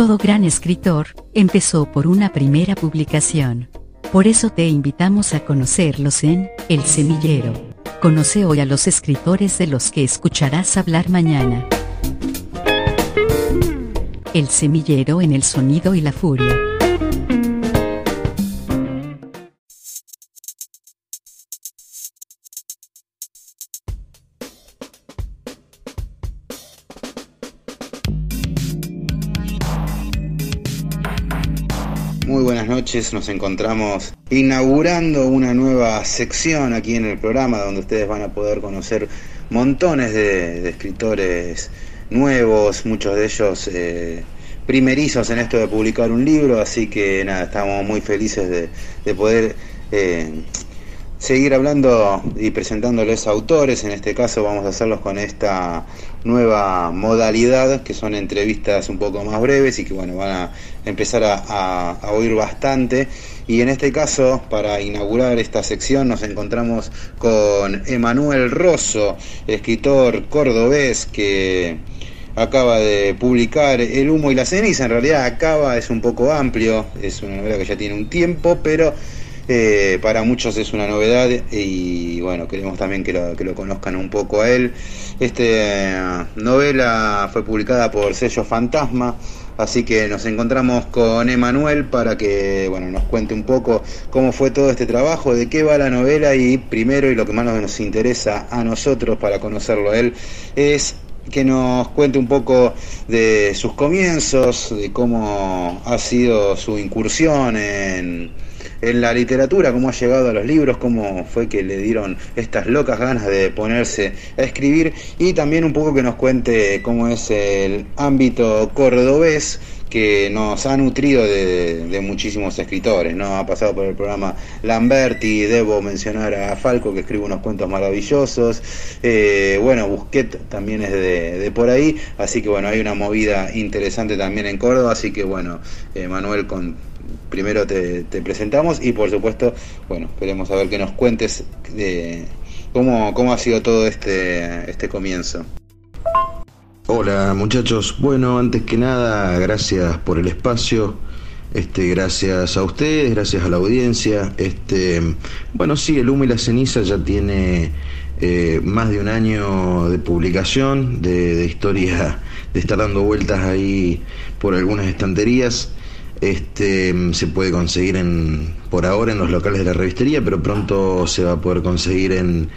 Todo gran escritor empezó por una primera publicación. Por eso te invitamos a conocerlos en El Semillero. Conoce hoy a los escritores de los que escucharás hablar mañana. El Semillero en el Sonido y la Furia. Noches, nos encontramos inaugurando una nueva sección aquí en el programa donde ustedes van a poder conocer montones de, escritores nuevos, muchos de ellos eh, primerizos en esto de publicar un libro, así que nada, estamos muy felices de, de poder eh, seguir hablando y presentándoles autores, en este caso vamos a hacerlos con esta nueva modalidad que son entrevistas un poco más breves y que bueno van a empezar a, a, oír bastante. Y en este caso para inaugurar esta sección nos encontramos con Emanuel Rosso, escritor cordobés que acaba de publicar El humo y la ceniza, en realidad acaba, es un poco amplio, es una novela que ya tiene un tiempo, pero eh, para muchos es una novedad y bueno, queremos también que lo, que lo conozcan un poco a él. Esta novela fue publicada por sello Fantasma, así que nos encontramos con Emanuel para que bueno, nos cuente un poco cómo fue todo este trabajo, de qué va la novela y primero y lo que más nos interesa a nosotros para conocerlo a él es que nos cuente un poco de sus comienzos, de cómo ha sido su incursión en en la literatura, cómo ha llegado a los libros, cómo fue que le dieron estas locas ganas de ponerse a escribir y también un poco que nos cuente cómo es el ámbito cordobés que nos ha nutrido de, muchísimos escritores, ¿no? Ha pasado por el programa Lamberti, debo mencionar a Falco que escribe unos cuentos maravillosos, eh, bueno, Busquet también es de, de, por ahí, así que bueno, hay una movida interesante también en Córdoba, así que bueno, eh, Manuel, con, primero te, presentamos y por supuesto, bueno, queremos saber que nos cuentes de cómo, cómo ha sido todo este, este comienzo. Hola muchachos, bueno, antes que nada, gracias por el espacio. Este, gracias a ustedes, gracias a la audiencia. Este, bueno, sí, el humo y la ceniza ya tiene eh, más de un año de publicación, de, de, historia, de estar dando vueltas ahí por algunas estanterías. Este, se puede conseguir en, por ahora en los locales de la revistería, pero pronto se va a poder conseguir en,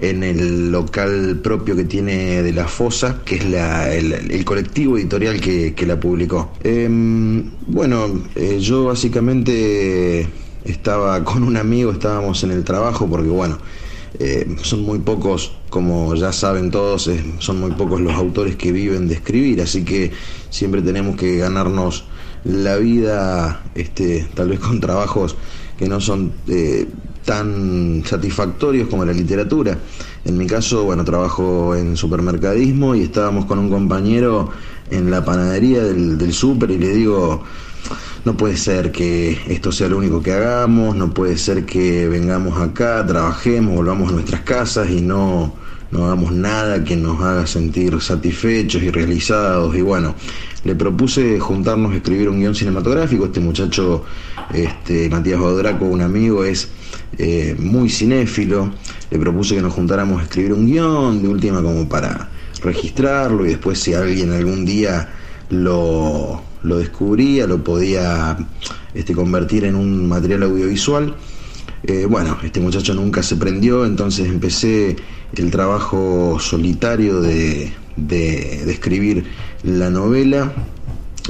en el local propio que tiene de la Fosa, que es la, el, colectivo editorial que, que la publicó. Eh, bueno, eh, yo básicamente estaba con un amigo, estábamos en el trabajo, porque bueno, eh, son muy pocos, como ya saben todos, eh, son muy pocos los autores que viven de escribir, así que siempre tenemos que ganarnos la vida, este, tal vez con trabajos que no son eh, tan satisfactorios como la literatura. En mi caso, bueno, trabajo en supermercadismo y estábamos con un compañero en la panadería del, del súper y le digo, no puede ser que esto sea lo único que hagamos, no puede ser que vengamos acá, trabajemos, volvamos a nuestras casas y no, no hagamos nada que nos haga sentir satisfechos y realizados. Y bueno, le propuse juntarnos a escribir un guion cinematográfico. Este muchacho, este, Matías Bodraco, un amigo, es eh, muy cinéfilo. Le propuse que nos juntáramos a escribir un guion, de última como para registrarlo y después si alguien algún día lo, lo descubría, lo podía este, convertir en un material audiovisual. Eh, bueno, este muchacho nunca se prendió, entonces empecé el trabajo solitario de, de, escribir la novela.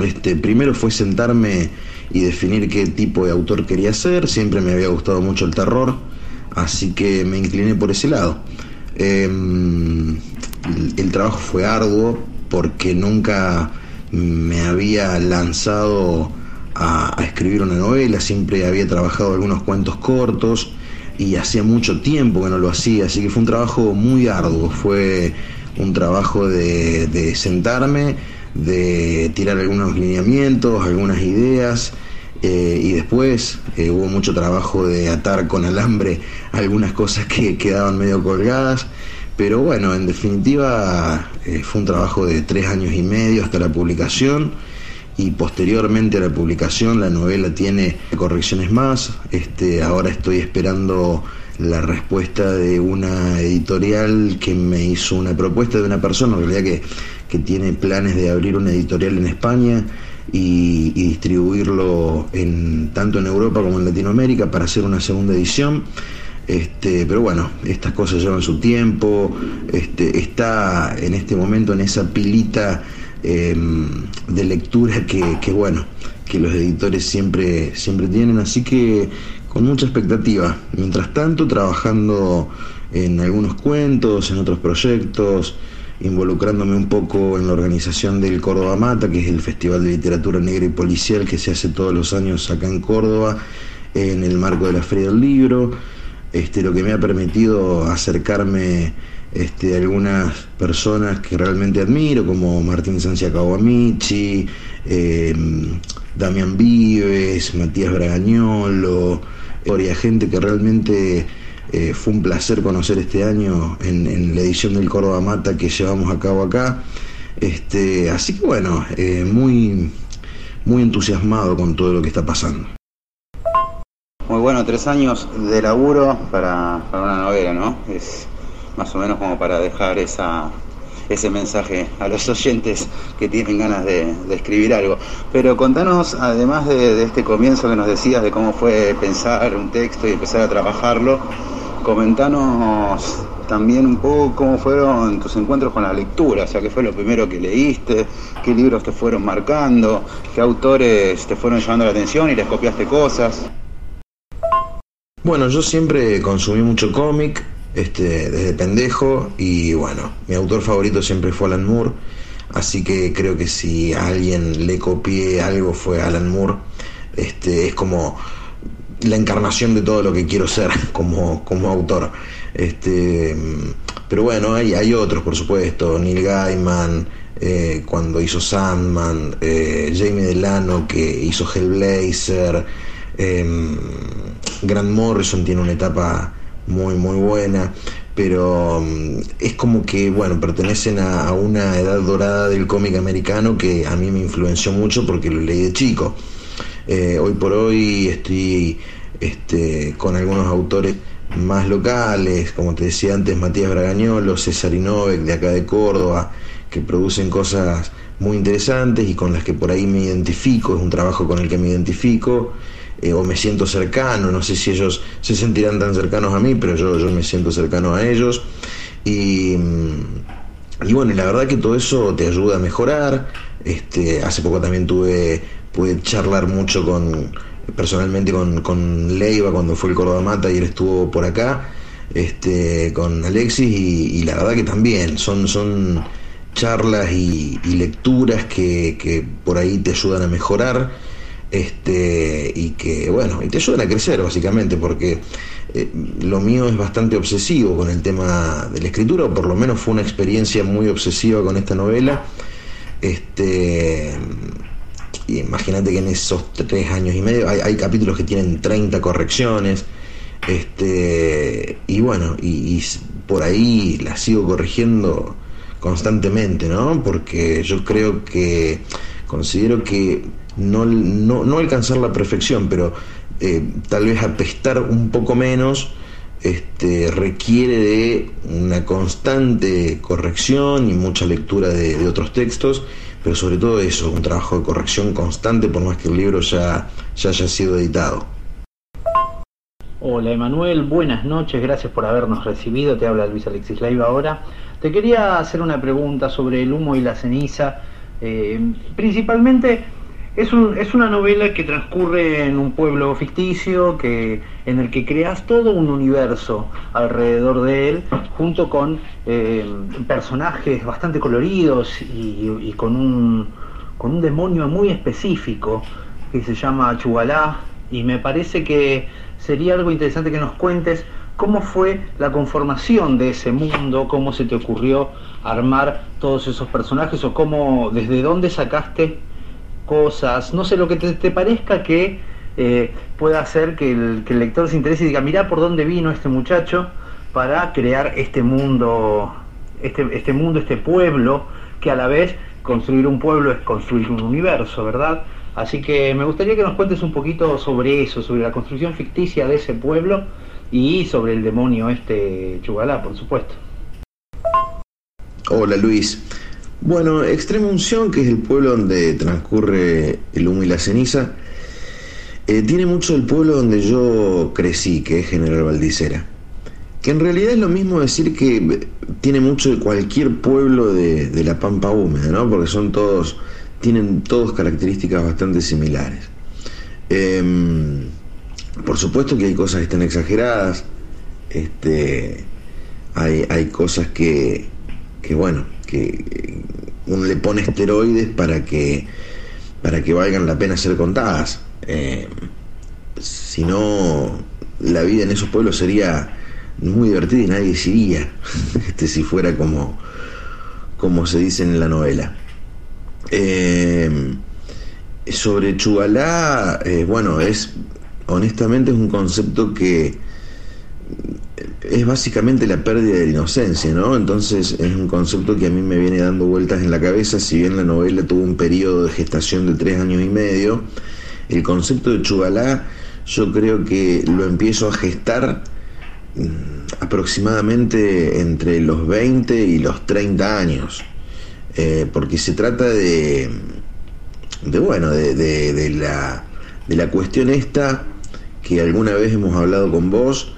Este, primero fue sentarme y definir qué tipo de autor quería ser, siempre me había gustado mucho el terror, así que me incliné por ese lado. Em, el trabajo fue arduo porque nunca me había lanzado a, escribir una novela, siempre había trabajado algunos cuentos cortos y hacía mucho tiempo que no lo hacía, así que fue un trabajo muy arduo, fue un trabajo de, sentarme, de tirar algunos lineamientos, algunas ideas. Eh, y después eh, hubo mucho trabajo de atar con alambre algunas cosas que quedaban medio colgadas pero bueno, en definitiva eh, fue un trabajo de tres años y medio hasta la publicación y posteriormente a la publicación la novela tiene correcciones más. Este, ahora estoy esperando la respuesta de una editorial que me hizo una propuesta de una persona, en realidad que, que tiene planes de abrir una editorial en España y, y, distribuirlo en, tanto en Europa como en Latinoamérica para hacer una segunda edición. Este, pero bueno, estas cosas llevan su tiempo, este, está en este momento en esa pilita em, de lectura que, bueno, que los editores siempre, siempre tienen, así que con mucha expectativa. Mientras tanto, trabajando en algunos cuentos, en otros proyectos, involucrándome un poco en la organización del Córdoba Mata, que es el Festival de Literatura Negra y Policial que se hace todos los años acá en Córdoba, en el marco de la Feria del Libro este, lo que me ha permitido acercarme este, algunas personas que realmente admiro, como Martín Sancia Kawamichi, em, Damián Vives, Matías Bragañolo, y gente que realmente eh, fue un placer conocer este año en, la edición del Córdoba Mata que llevamos a cabo acá. Este, así que bueno, eh, muy, muy entusiasmado con todo lo que está pasando. Muy bueno, tres años de laburo para, una novela, ¿no? Es más o menos como para dejar esa, ese mensaje a los oyentes que tienen ganas de, escribir algo. Pero contanos, además de, este comienzo que nos decías de cómo fue pensar un texto y empezar a trabajarlo, comentanos también un poco cómo fueron tus encuentros con la lectura, o sea, qué fue lo primero que leíste, qué libros te fueron marcando, qué autores te fueron llamando la atención y les copiaste cosas. Bueno, yo siempre consumí mucho cómic, este, desde pendejo, y bueno, mi autor favorito siempre fue Alan Moore, así que creo que si a alguien le copié algo fue Alan Moore, este, es como la encarnación de todo lo que quiero ser como, como autor. Este, pero bueno, hay, hay otros, por supuesto, Neil Gaiman, eh, cuando hizo Sandman, eh, Jamie Delano que hizo Hellblazer, eh, Grant Morrison tiene una etapa muy, muy buena, pero mm, es como que, bueno, pertenecen a, una edad dorada del cómic americano que a mí me influenció mucho porque lo leí de chico. Eh, hoy por hoy estoy este, con algunos autores más locales, como te decía antes, Matías Bragañolo, César Inovec de acá de Córdoba, que producen cosas muy interesantes y con las que por ahí me identifico, es un trabajo con el que me identifico. Eh, o me siento cercano, no sé si ellos se sentirán tan cercanos a mí, pero yo, yo me siento cercano a ellos. Y, y bueno, la verdad que todo eso te ayuda a mejorar. Este, hace poco también tuve, pude charlar mucho con, personalmente con, con Leiva cuando fue el Córdoba Mata y él estuvo por acá, este, con Alexis, y, la verdad que también son, son charlas y, y lecturas que, que por ahí te ayudan a mejorar este, y que, bueno, y te ayudan a crecer básicamente, porque eh, lo mío es bastante obsesivo con el tema de la escritura, o por lo menos fue una experiencia muy obsesiva con esta novela. Este, imagínate que en esos tres años y medio hay, capítulos que tienen 30 correcciones. Este, y bueno, y, por ahí la sigo corrigiendo constantemente, ¿no? Porque yo creo que considero que no, no, alcanzar la perfección, pero eh, tal vez apestar un poco menos este, requiere de una constante corrección y mucha lectura de, otros textos, pero sobre todo eso, un trabajo de corrección constante por más que el libro ya, ya haya sido editado. Hola Emanuel, buenas noches, gracias por habernos recibido, te habla Luis Alexis Leiva ahora. Te quería hacer una pregunta sobre el humo y la ceniza, eh, principalmente es, una novela que transcurre en un pueblo ficticio que, en el que creas todo un universo alrededor de él, junto con eh, personajes bastante coloridos y, con, un, con un demonio muy específico que se llama Chugalá, y me parece que sería algo interesante que nos cuentes cómo fue la conformación de ese mundo, cómo se te ocurrió armar todos esos personajes o cómo, desde dónde sacaste cosas, no sé, lo que te, parezca que eh, pueda hacer que el, lector se interese y diga, mirá por dónde vino este muchacho para crear este mundo, este, este mundo, este pueblo, que a la vez construir un pueblo es construir un universo, ¿verdad? Así que me gustaría que nos cuentes un poquito sobre eso, sobre la construcción ficticia de ese pueblo y sobre el demonio este Chugalá, por supuesto. Hola Luis. Bueno, Extrema Unción, que es el pueblo donde transcurre el humo y la ceniza, eh, tiene mucho del pueblo donde yo crecí, que es General Valdicera. Que en realidad es lo mismo decir que tiene mucho de cualquier pueblo de, de la Pampa Húmeda, ¿no? Porque son todos tienen todos características bastante similares. Em, por supuesto que hay cosas que están exageradas, este, hay, cosas que, bueno, que uno le pone esteroides para que, para que valgan la pena ser contadas. Em, si no, la vida en esos pueblos sería muy divertida y nadie se este, si fuera como, como se dice en la novela. Eh, sobre Chugalá, eh, bueno, es honestamente es un concepto que es básicamente la pérdida de la inocencia, ¿no? Entonces es un concepto que a mí me viene dando vueltas en la cabeza, si bien la novela tuvo un periodo de gestación de tres años y medio, el concepto de Chugalá yo creo que lo empiezo a gestar mm, aproximadamente entre los 20 y los 30 años. Eh, porque se trata de, de bueno, de, de, la, de la cuestión esta que alguna vez hemos hablado con vos,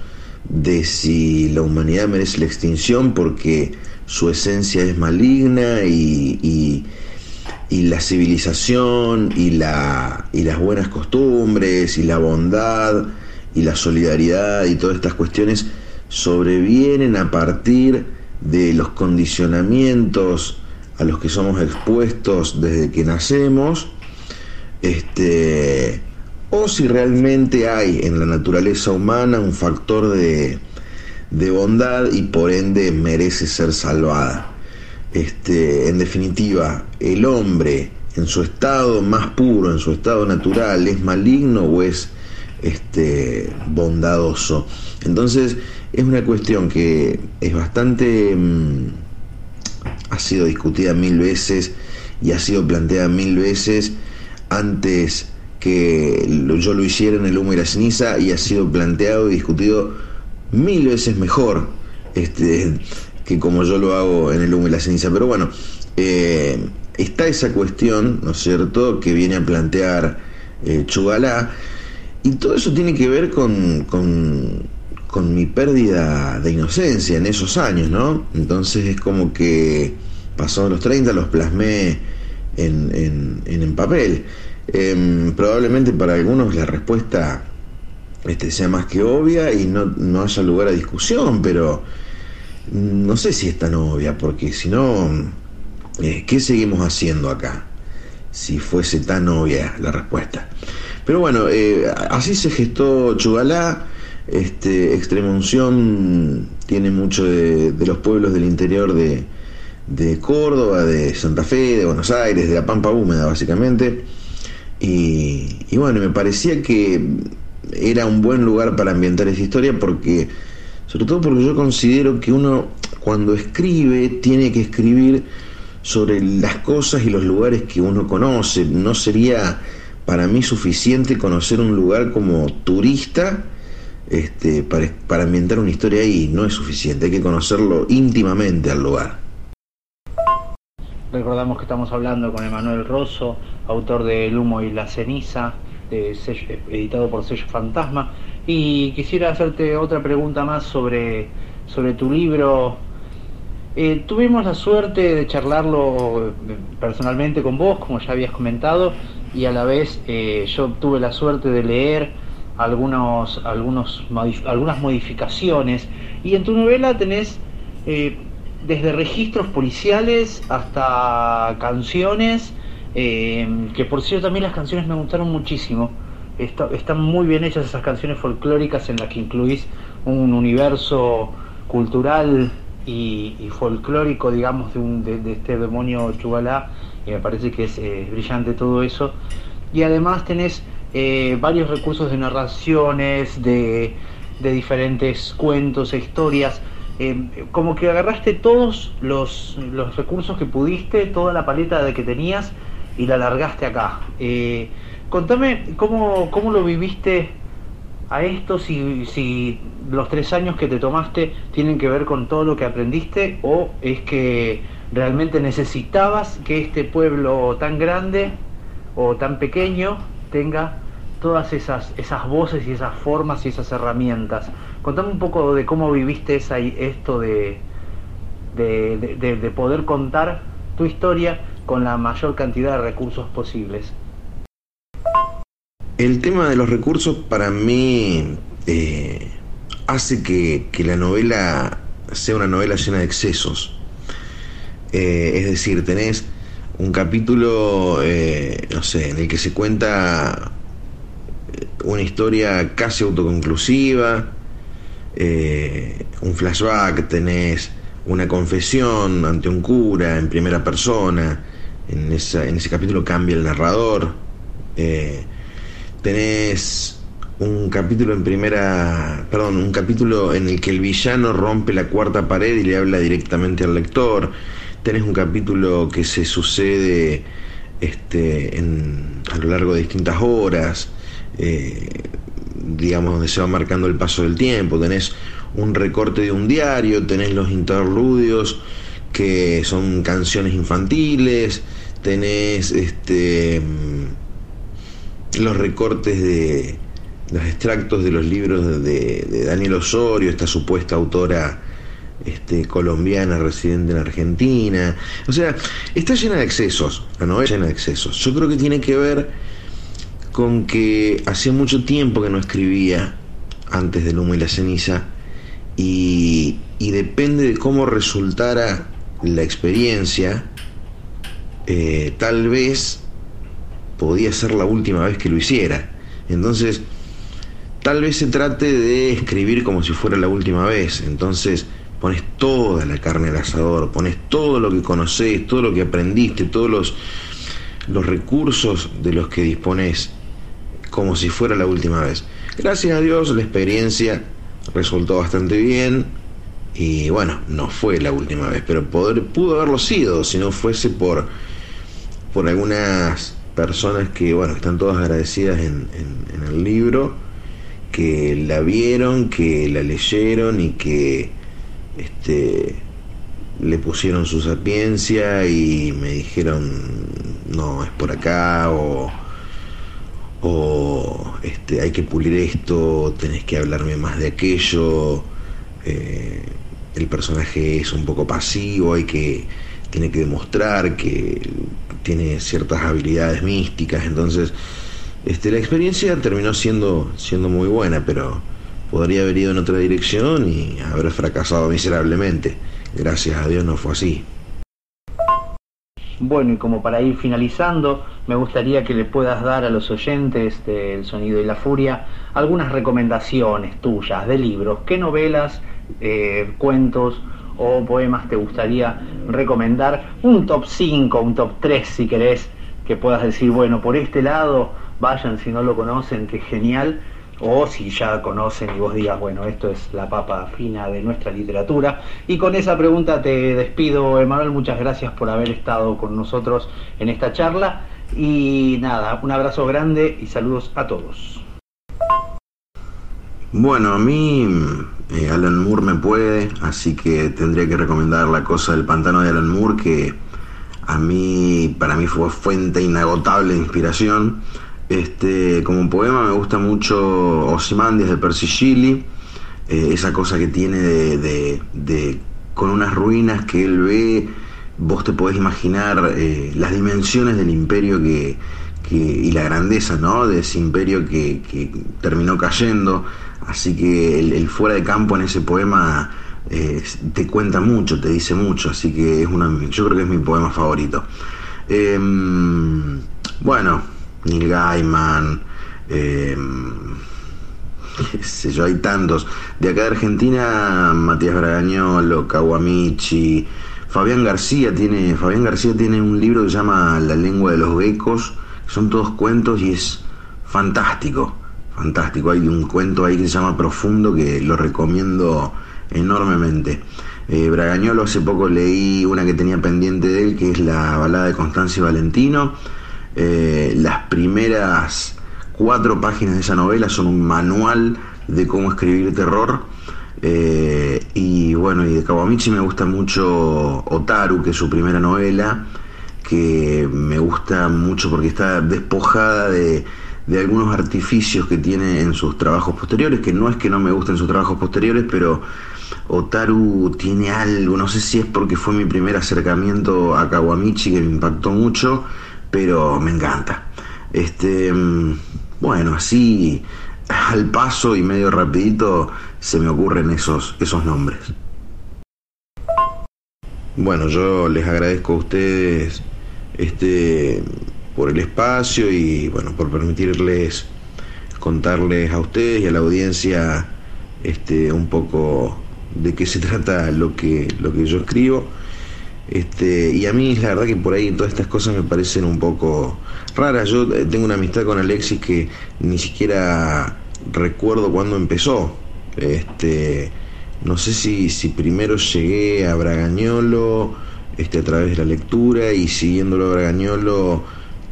de si la humanidad merece la extinción porque su esencia es maligna y, y, la civilización y, la, y las buenas costumbres y la bondad y la solidaridad y todas estas cuestiones sobrevienen a partir de los condicionamientos a los que somos expuestos desde que nacemos, este, o si realmente hay en la naturaleza humana un factor de, de bondad y por ende merece ser salvada. Este, en definitiva, el hombre en su estado más puro, en su estado natural, es maligno o es este, bondadoso. Entonces es una cuestión que es bastante... Mm, ha sido discutida mil veces y ha sido planteada mil veces antes que yo lo hiciera en el humo y la ceniza y ha sido planteado y discutido mil veces mejor este, que como yo lo hago en el humo y la ceniza. Pero bueno, eh, está esa cuestión, ¿no es cierto?, que viene a plantear eh, Chugalá, y todo eso tiene que ver con, con, mi pérdida de inocencia en esos años, ¿no? Entonces es como que pasados los 30 los plasmé en, en, papel. Em, probablemente para algunos la respuesta este, sea más que obvia y no, no haya lugar a discusión, pero no sé si es tan obvia, porque si no, eh, ¿qué seguimos haciendo acá? Si fuese tan obvia la respuesta. Pero bueno, eh, así se gestó Chugalá. Este, Extrema Unción tiene mucho de los pueblos del interior de, de Córdoba, de Santa Fe, de Buenos Aires, de la Pampa Húmeda básicamente. Y, y, bueno, me parecía que era un buen lugar para ambientar esa historia porque Sobre todo porque yo considero que uno cuando escribe tiene que escribir sobre las cosas y los lugares que uno conoce. No sería para mí suficiente conocer un lugar como turista este, para, para ambientar una historia ahí. No es suficiente, hay que conocerlo íntimamente al lugar. Recordamos que estamos hablando con Emanuel Rosso, autor de El humo y la ceniza, de editado por Sello Fantasma. Y quisiera hacerte otra pregunta más sobre, sobre tu libro. Eh, tuvimos la suerte de charlarlo eh, personalmente con vos, como ya habías comentado, y a la vez eh, yo tuve la suerte de leer algunos, algunos, algunas modificaciones. Y en tu novela tenés desde registros policiales hasta canciones, eh, que por cierto también las canciones me gustaron muchísimo. están muy bien hechas esas canciones folclóricas en las que incluís un universo cultural y, folclórico, digamos, de, de, este demonio Chugalá, y me parece que es brillante todo eso. Y además tenés eh, varios recursos de narraciones, de, de diferentes cuentos e historias eh, como que agarraste todos los, los, recursos que pudiste, toda la paleta de que tenías y la largaste acá. Eh, contame cómo, cómo lo viviste a esto, si, si los tres años que te tomaste tienen que ver con todo lo que aprendiste o es que realmente necesitabas que este pueblo tan grande o tan pequeño tenga todas esas, esas voces y esas formas y esas herramientas. Contame un poco de cómo viviste esto de, de, poder contar tu historia con la mayor cantidad de recursos posibles. El tema de los recursos para mí eh, hace que, la novela sea una novela llena de excesos. Eh, es decir, tenés un capítulo, eh, no sé, en el que se cuenta una historia casi autoconclusiva, eh, un flashback, tenés una confesión ante un cura en primera persona, en, en ese capítulo cambia el narrador, eh, tenés un capítulo en primera, perdón, un capítulo en el que el villano rompe la cuarta pared y le habla directamente al lector, tenés un capítulo que se sucede este, en, a lo largo de distintas horas, eh, digamos, donde se va marcando el paso del tiempo. Tenés un recorte de un diario, tenés los interludios que son canciones infantiles, tenés este, mm, los recortes de los extractos de los libros de, Daniel Osorio, esta supuesta autora este, colombiana residente en Argentina. O sea, está llena de excesos, la novela llena de excesos. Yo creo que tiene que ver con que hacía mucho tiempo que no escribía antes del humo y la ceniza y, depende de cómo resultara la experiencia, eh, tal vez podía ser la última vez que lo hiciera. Entonces, tal vez se trate de escribir como si fuera la última vez. Entonces, pones toda la carne al asador, pones todo lo que conoces, todo lo que aprendiste, todos los, los recursos de los que dispones como si fuera la última vez. Gracias a Dios la experiencia resultó bastante bien y bueno, no fue la última vez, pero poder, pudo haberlo sido si no fuese por, por algunas personas que bueno, están todas agradecidas en, el libro, que la vieron, que la leyeron y que este, le pusieron su sapiencia y me dijeron no, es por acá o o este, hay que pulir esto, tenés que hablarme más de aquello, eh, el personaje es un poco pasivo, hay que, tiene que demostrar que tiene ciertas habilidades místicas, entonces este, la experiencia terminó siendo, siendo muy buena, pero podría haber ido en otra dirección y haber fracasado miserablemente. Gracias a Dios no fue así. Bueno, y como para ir finalizando, me gustaría que le puedas dar a los oyentes del Sonido y la Furia algunas recomendaciones tuyas de libros. ¿Qué novelas, eh, cuentos o poemas te gustaría recomendar? Un top 5, un top 3 si querés, que puedas decir, bueno, por este lado, vayan si no lo conocen, que genial. O si ya conocen y vos digas, bueno, esto es la papa fina de nuestra literatura. Y con esa pregunta te despido, Emanuel, muchas gracias por haber estado con nosotros en esta charla. Y nada, un abrazo grande y saludos a todos. Bueno, a mí eh, Alan Moore me puede, así que tendría que recomendar la cosa del pantano de Alan Moore, que a mí, para mí fue fuente inagotable de inspiración. Este, como poema me gusta mucho Ozymandias de Percy Shelley, eh, esa cosa que tiene de, con unas ruinas que él ve, vos te podés imaginar eh, las dimensiones del imperio que, y la grandeza ¿no? de ese imperio que, terminó cayendo. Así que el, fuera de campo en ese poema eh, te cuenta mucho, te dice mucho. Así que es una, yo creo que es mi poema favorito. Eh, bueno, Neil Gaiman, eh, qué sé yo, hay tantos. De acá de Argentina, Matías Bragañolo, Kawamichi, Fabián García tiene, Fabián García tiene un libro que se llama La lengua de los becos, son todos cuentos y es fantástico, fantástico. Hay un cuento ahí que se llama Profundo que lo recomiendo enormemente. Eh, Bragañolo hace poco leí una que tenía pendiente de él, que es la balada de Constancia y Valentino eh, las primeras cuatro páginas de esa novela son un manual de cómo escribir terror. Eh, y bueno, y de Kawamichi me gusta mucho Otaru, que es su primera novela, que me gusta mucho porque está despojada de, de algunos artificios que tiene en sus trabajos posteriores, que no es que no me gusten sus trabajos posteriores, pero Otaru tiene algo, no sé si es porque fue mi primer acercamiento a Kawamichi que me impactó mucho, pero me encanta. Este, mm, bueno, así al paso y medio rapidito se me ocurren esos, esos nombres. Bueno, yo les agradezco a ustedes este por el espacio y bueno, por permitirles contarles a ustedes y a la audiencia este un poco de qué se trata lo que lo que yo escribo. Este, y a mí la verdad que por ahí todas estas cosas me parecen un poco raras. Yo eh, tengo una amistad con Alexis que ni siquiera recuerdo cuándo empezó. Este, no sé si, si primero llegué a Bragañolo este, a través de la lectura y siguiéndolo a Bragañolo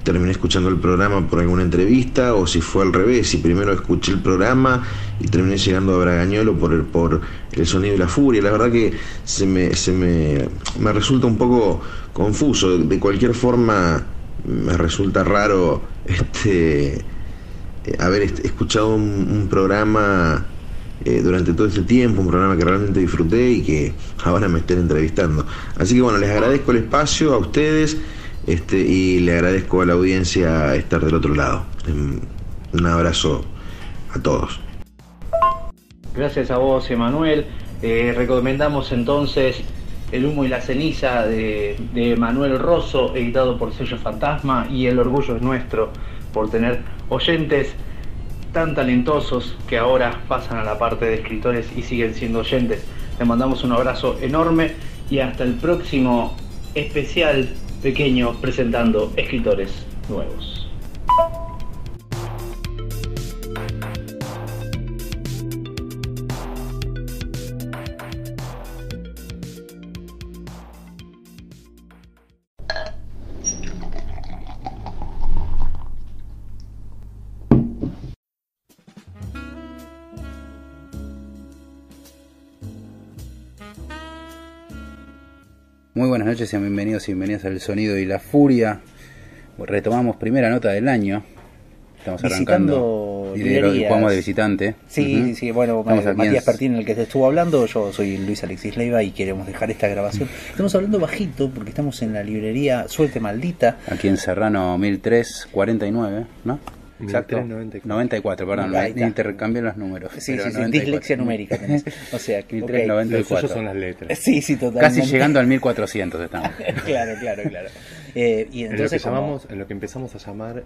terminé escuchando el programa por alguna entrevista o si fue al revés, si primero escuché el programa y terminé llegando a Bragañolo por el, por el sonido y la furia. La verdad que se me, se me, me resulta un poco confuso. De cualquier forma me resulta raro este haber escuchado un, programa eh, durante todo este tiempo, un programa que realmente disfruté y que ahora me estén entrevistando. Así que bueno, les agradezco el espacio a ustedes. Este, y le agradezco a la audiencia estar del otro lado. Un abrazo a todos. Gracias a vos, Emanuel. Eh, recomendamos entonces El humo y la ceniza de, de Manuel Rosso, editado por Sello Fantasma, y El orgullo es nuestro por tener oyentes tan talentosos que ahora pasan a la parte de escritores y siguen siendo oyentes. Le mandamos un abrazo enorme y hasta el próximo especial pequeño presentando escritores nuevos. Muy buenas noches, y bienvenidos y bienvenidas al Sonido y la Furia. Retomamos primera nota del año. Estamos arrancando y de, jugamos de visitante. Sí, sí, bueno, Matías Pertín, el que te estuvo hablando, yo soy Luis Alexis Leiva y queremos dejar esta grabación. Estamos hablando bajito porque estamos en la librería Suelte Maldita. Aquí en Serrano 1349, ¿no? Exacto. 94. perdón, intercambié los números. Sí, sí, sí, dislexia numérica tenés. O sea, que 1394. son las letras. Sí, sí, totalmente. Casi llegando al 1400 estamos. claro, claro, claro. Eh, y entonces, en, lo que llamamos, en lo que empezamos a llamar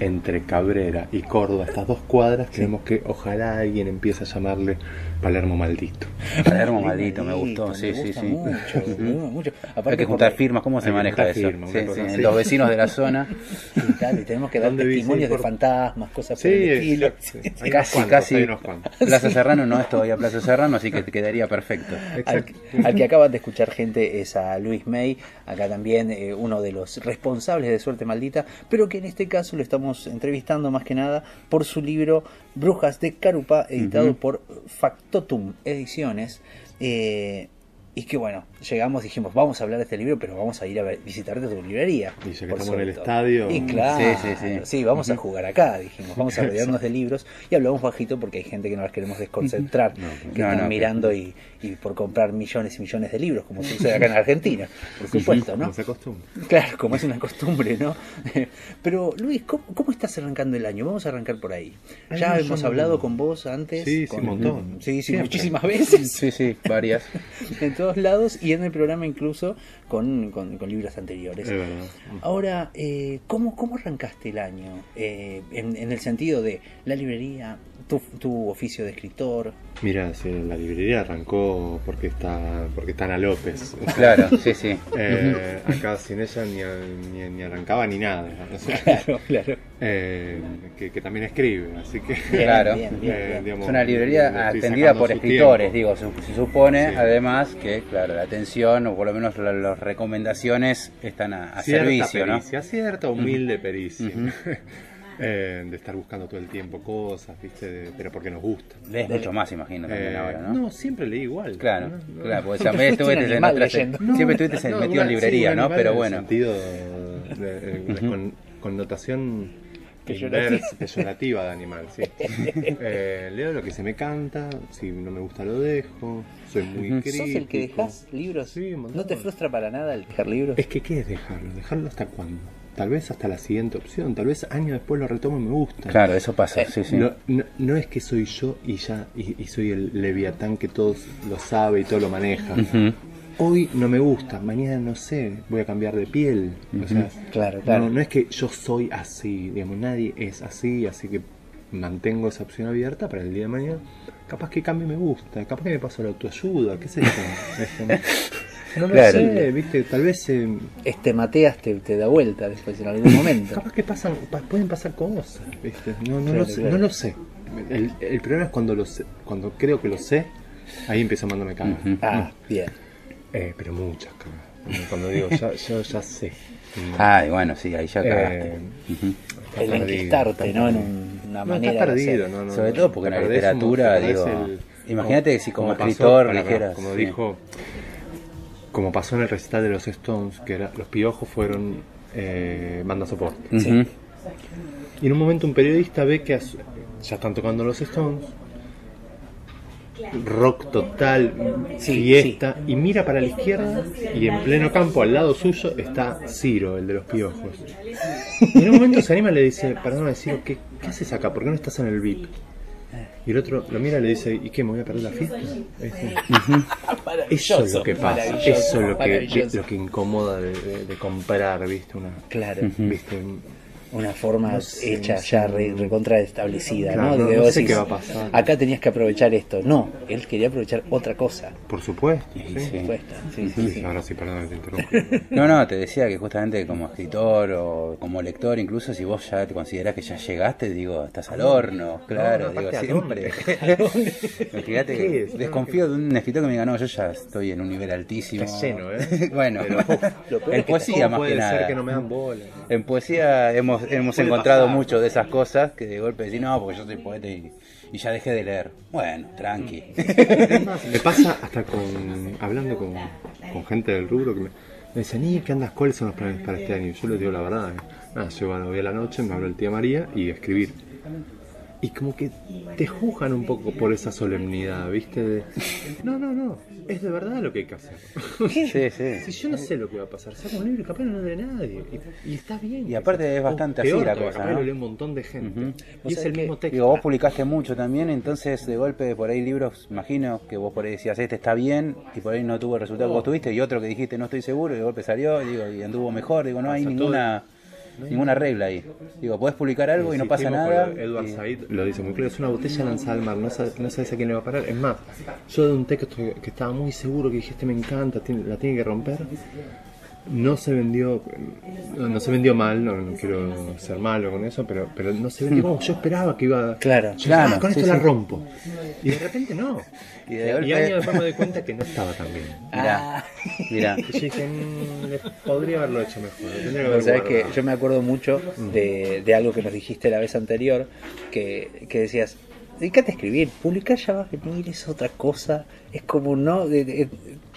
entre Cabrera y Córdoba, estas dos cuadras, creemos que ojalá alguien empiece a llamarle Palermo Maldito. Palermo Maldito, me gustó, sí, sí, sí. Mucho, mucho. Hay que juntar firmas, ¿cómo se maneja eso? sí, sí, los vecinos de la zona. Y, tal, y tenemos que dar testimonios de fantasmas fantasmas, cosas por el estilo. Casi, casi. Plaza Serrano no es todavía Plaza Serrano, así que te quedaría perfecto. Al, que acaban de escuchar gente es a Luis May, acá también eh, uno de los responsables de Suerte Maldita, pero que en este caso lo estamos entrevistando más que nada por su libro Brujas de Carupa, editado por Factotum Ediciones. Eh, y que bueno, llegamos, dijimos, vamos a hablar de este libro, pero vamos a ir a visitarte tu librería. Y ya que estamos en el estadio. Y claro, sí, sí, sí. vamos a jugar acá, dijimos, vamos a rodearnos de libros y hablamos bajito porque hay gente que no las queremos desconcentrar, que están mirando y, y, por comprar millones y millones de libros, como sucede acá en Argentina, por supuesto, ¿no? Como costumbre. Claro, como es una costumbre, ¿no? pero Luis, ¿cómo, ¿cómo, estás arrancando el año? Vamos a arrancar por ahí. ya hemos hablado con vos antes. Sí, con, sí, un montón. Sí, sí, muchísimas veces. Sí, sí, varias. Entonces, lados y en el programa incluso con, con, libros anteriores. Ahora, eh, ¿cómo, ¿cómo arrancaste el año? Eh, en, en, el sentido de la librería, tu, tu oficio de escritor. Mira, la librería arrancó porque está porque está Ana López. Claro, sí, sí. Eh, acá sin ella ni, ni, arrancaba ni nada. claro, claro. Eh, que, que, también escribe, así que. Claro, eh, es una librería atendida por escritores, digo, se, supone además que, claro, la atención o por lo menos las recomendaciones están a, servicio, pericia, Cierta humilde pericia. Eh, de estar buscando todo el tiempo cosas, ¿viste? pero porque nos gusta. Lees mucho más, imagino, también eh, ahora, ¿no? No, siempre leí igual. Claro, claro, porque siempre estuviste, en metido en librería, ¿no? Pero bueno. En sentido de, con connotación peyorativa de animal, sí. Eh, leo lo que se me canta, si no me gusta lo dejo, soy muy crítico. ¿Sos el que dejas libros? Sí, ¿No te frustra para nada el dejar libros? Es que, ¿qué es dejarlo? ¿Dejarlo hasta cuándo? Tal vez hasta la siguiente opción, tal vez años después lo retomo y me gusta. Claro, eso pasa, sí, sí. No, no, es que soy yo y ya, y, soy el leviatán que todos lo sabe y todo lo maneja. Hoy no me gusta, mañana no sé, voy a cambiar de piel. O sea, claro, claro. No, es que yo soy así, digamos, nadie es así, así que mantengo esa opción abierta para el día de mañana. Capaz que cambie me gusta, capaz que me paso la autoayuda, qué sé yo. No lo sé, viste, tal vez... Eh, este Mateas te, te, da vuelta después en algún momento. Capaz que pasan, pueden pasar cosas, viste, no, no, lo, sé, no lo sé. El, el, problema es cuando lo sé, cuando creo que lo sé, ahí empiezo a mandarme cagas. Ah, bien. Eh, pero muchas cagas. Cuando digo, ya, yo ya sé. Ah, bueno, sí, ahí ya eh, cagaste. El enquistarte, ¿no? En una manera perdido, no, no, Sobre todo porque en la literatura, digo... imagínate que si como, escritor dijeras... Como dijo como pasó en el recital de los Stones, que era, los piojos fueron eh, banda soporte. Y en un momento un periodista ve que ya están tocando los Stones, rock total, fiesta, y mira para la izquierda y en pleno campo al lado suyo está Ciro, el de los piojos. Y en un momento se anima y le dice, perdón, Ciro, ¿qué, ¿qué haces acá? ¿Por qué no estás en el VIP? Y el otro lo mira y le dice, ¿y qué? ¿Me voy a perder la fiesta? Eso es lo que pasa, eso es lo que, lo que incomoda de, de, comprar, ¿viste? Una, claro. ¿viste? Una forma hecha ya recontra establecida, ¿no? no, sé qué va a pasar. Acá tenías que aprovechar esto. No, él quería aprovechar otra cosa. Por supuesto. Sí, Sí, sí, Ahora sí, perdón, te interrumpo. No, no, te decía que justamente como escritor o como lector, incluso si vos ya te considerás que ya llegaste, digo, estás al horno, claro, digo, siempre. Fíjate que desconfío de un escritor que me diga, no, yo ya estoy en un nivel altísimo. lleno, ¿eh? bueno, en poesía más que nada. que no me dan bola. En poesía hemos hemos, encontrado mucho de esas cosas que de golpe decís, no, porque yo soy poeta y, ya dejé de leer. Bueno, tranqui. me pasa hasta con, hablando con, gente del rubro que me, dicen, ¿y qué andas? ¿Cuáles son los planes para este año? Yo les digo la verdad. Eh. Nada, yo voy a la noche, me hablo el tía María y escribir y como que te juzgan un poco por esa solemnidad, ¿viste? no, no, no, es de verdad lo que hay que hacer. Sí, sí. Si yo no sé lo que va a pasar, saco un libro y capaz no lee nadie. Y, está bien. Y aparte es bastante así la cosa. Lo lee un montón de gente. Y es el mismo texto. Digo, vos publicaste mucho también, entonces de golpe por ahí libros, imagino que vos por ahí decías, este está bien, y por ahí no tuvo el resultado que vos tuviste, y otro que dijiste, no estoy seguro, y de golpe salió, y, digo, y anduvo mejor. Digo, no hay ninguna ninguna regla ahí. Digo, puedes publicar algo y no pasa nada. Edward Said lo dice muy claro, es una botella lanzada al mar, no sabes, a quién le va a parar. Es más, yo de un texto que estaba muy seguro que dijiste me encanta, la tiene que romper, no se vendió no, no se vendió mal no, no quiero ser malo con eso pero pero no se vendió como yo esperaba que iba Claro, yo, claro, ah, con esto sí, la rompo. Y de repente no. Y de y años después me doy cuenta que no estaba tan bien. Mirá, mirá. yo dije "Mm, podría haberlo hecho mejor tendría que haber Vos sabés que guardado". yo me acuerdo mucho de, de algo que nos dijiste la vez anterior, que, que decías, dedícate a escribir, publicar ya va a venir, es otra cosa, es como no, de- de-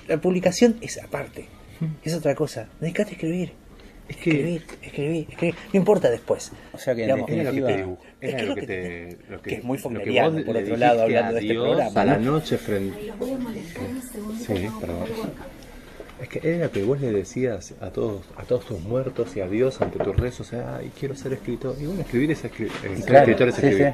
la publicación es aparte, es otra cosa, dedícate a escribir. Es que- escribir, escribir, escribir, no importa después. O sea que en Digamos, Era lo que te definitiva-. Es que que que te. Lo que es muy fogneriano, por otro lado, hablando de este programa, A la ¿no? noche frente. Sí, perdón. Es que era lo que vos le decías a todos, a todos tus muertos y adiós ante tus rezos, ay, quiero ser escritor. Y bueno, escribir es escribir. ser Claro, escritor es sí, escribir.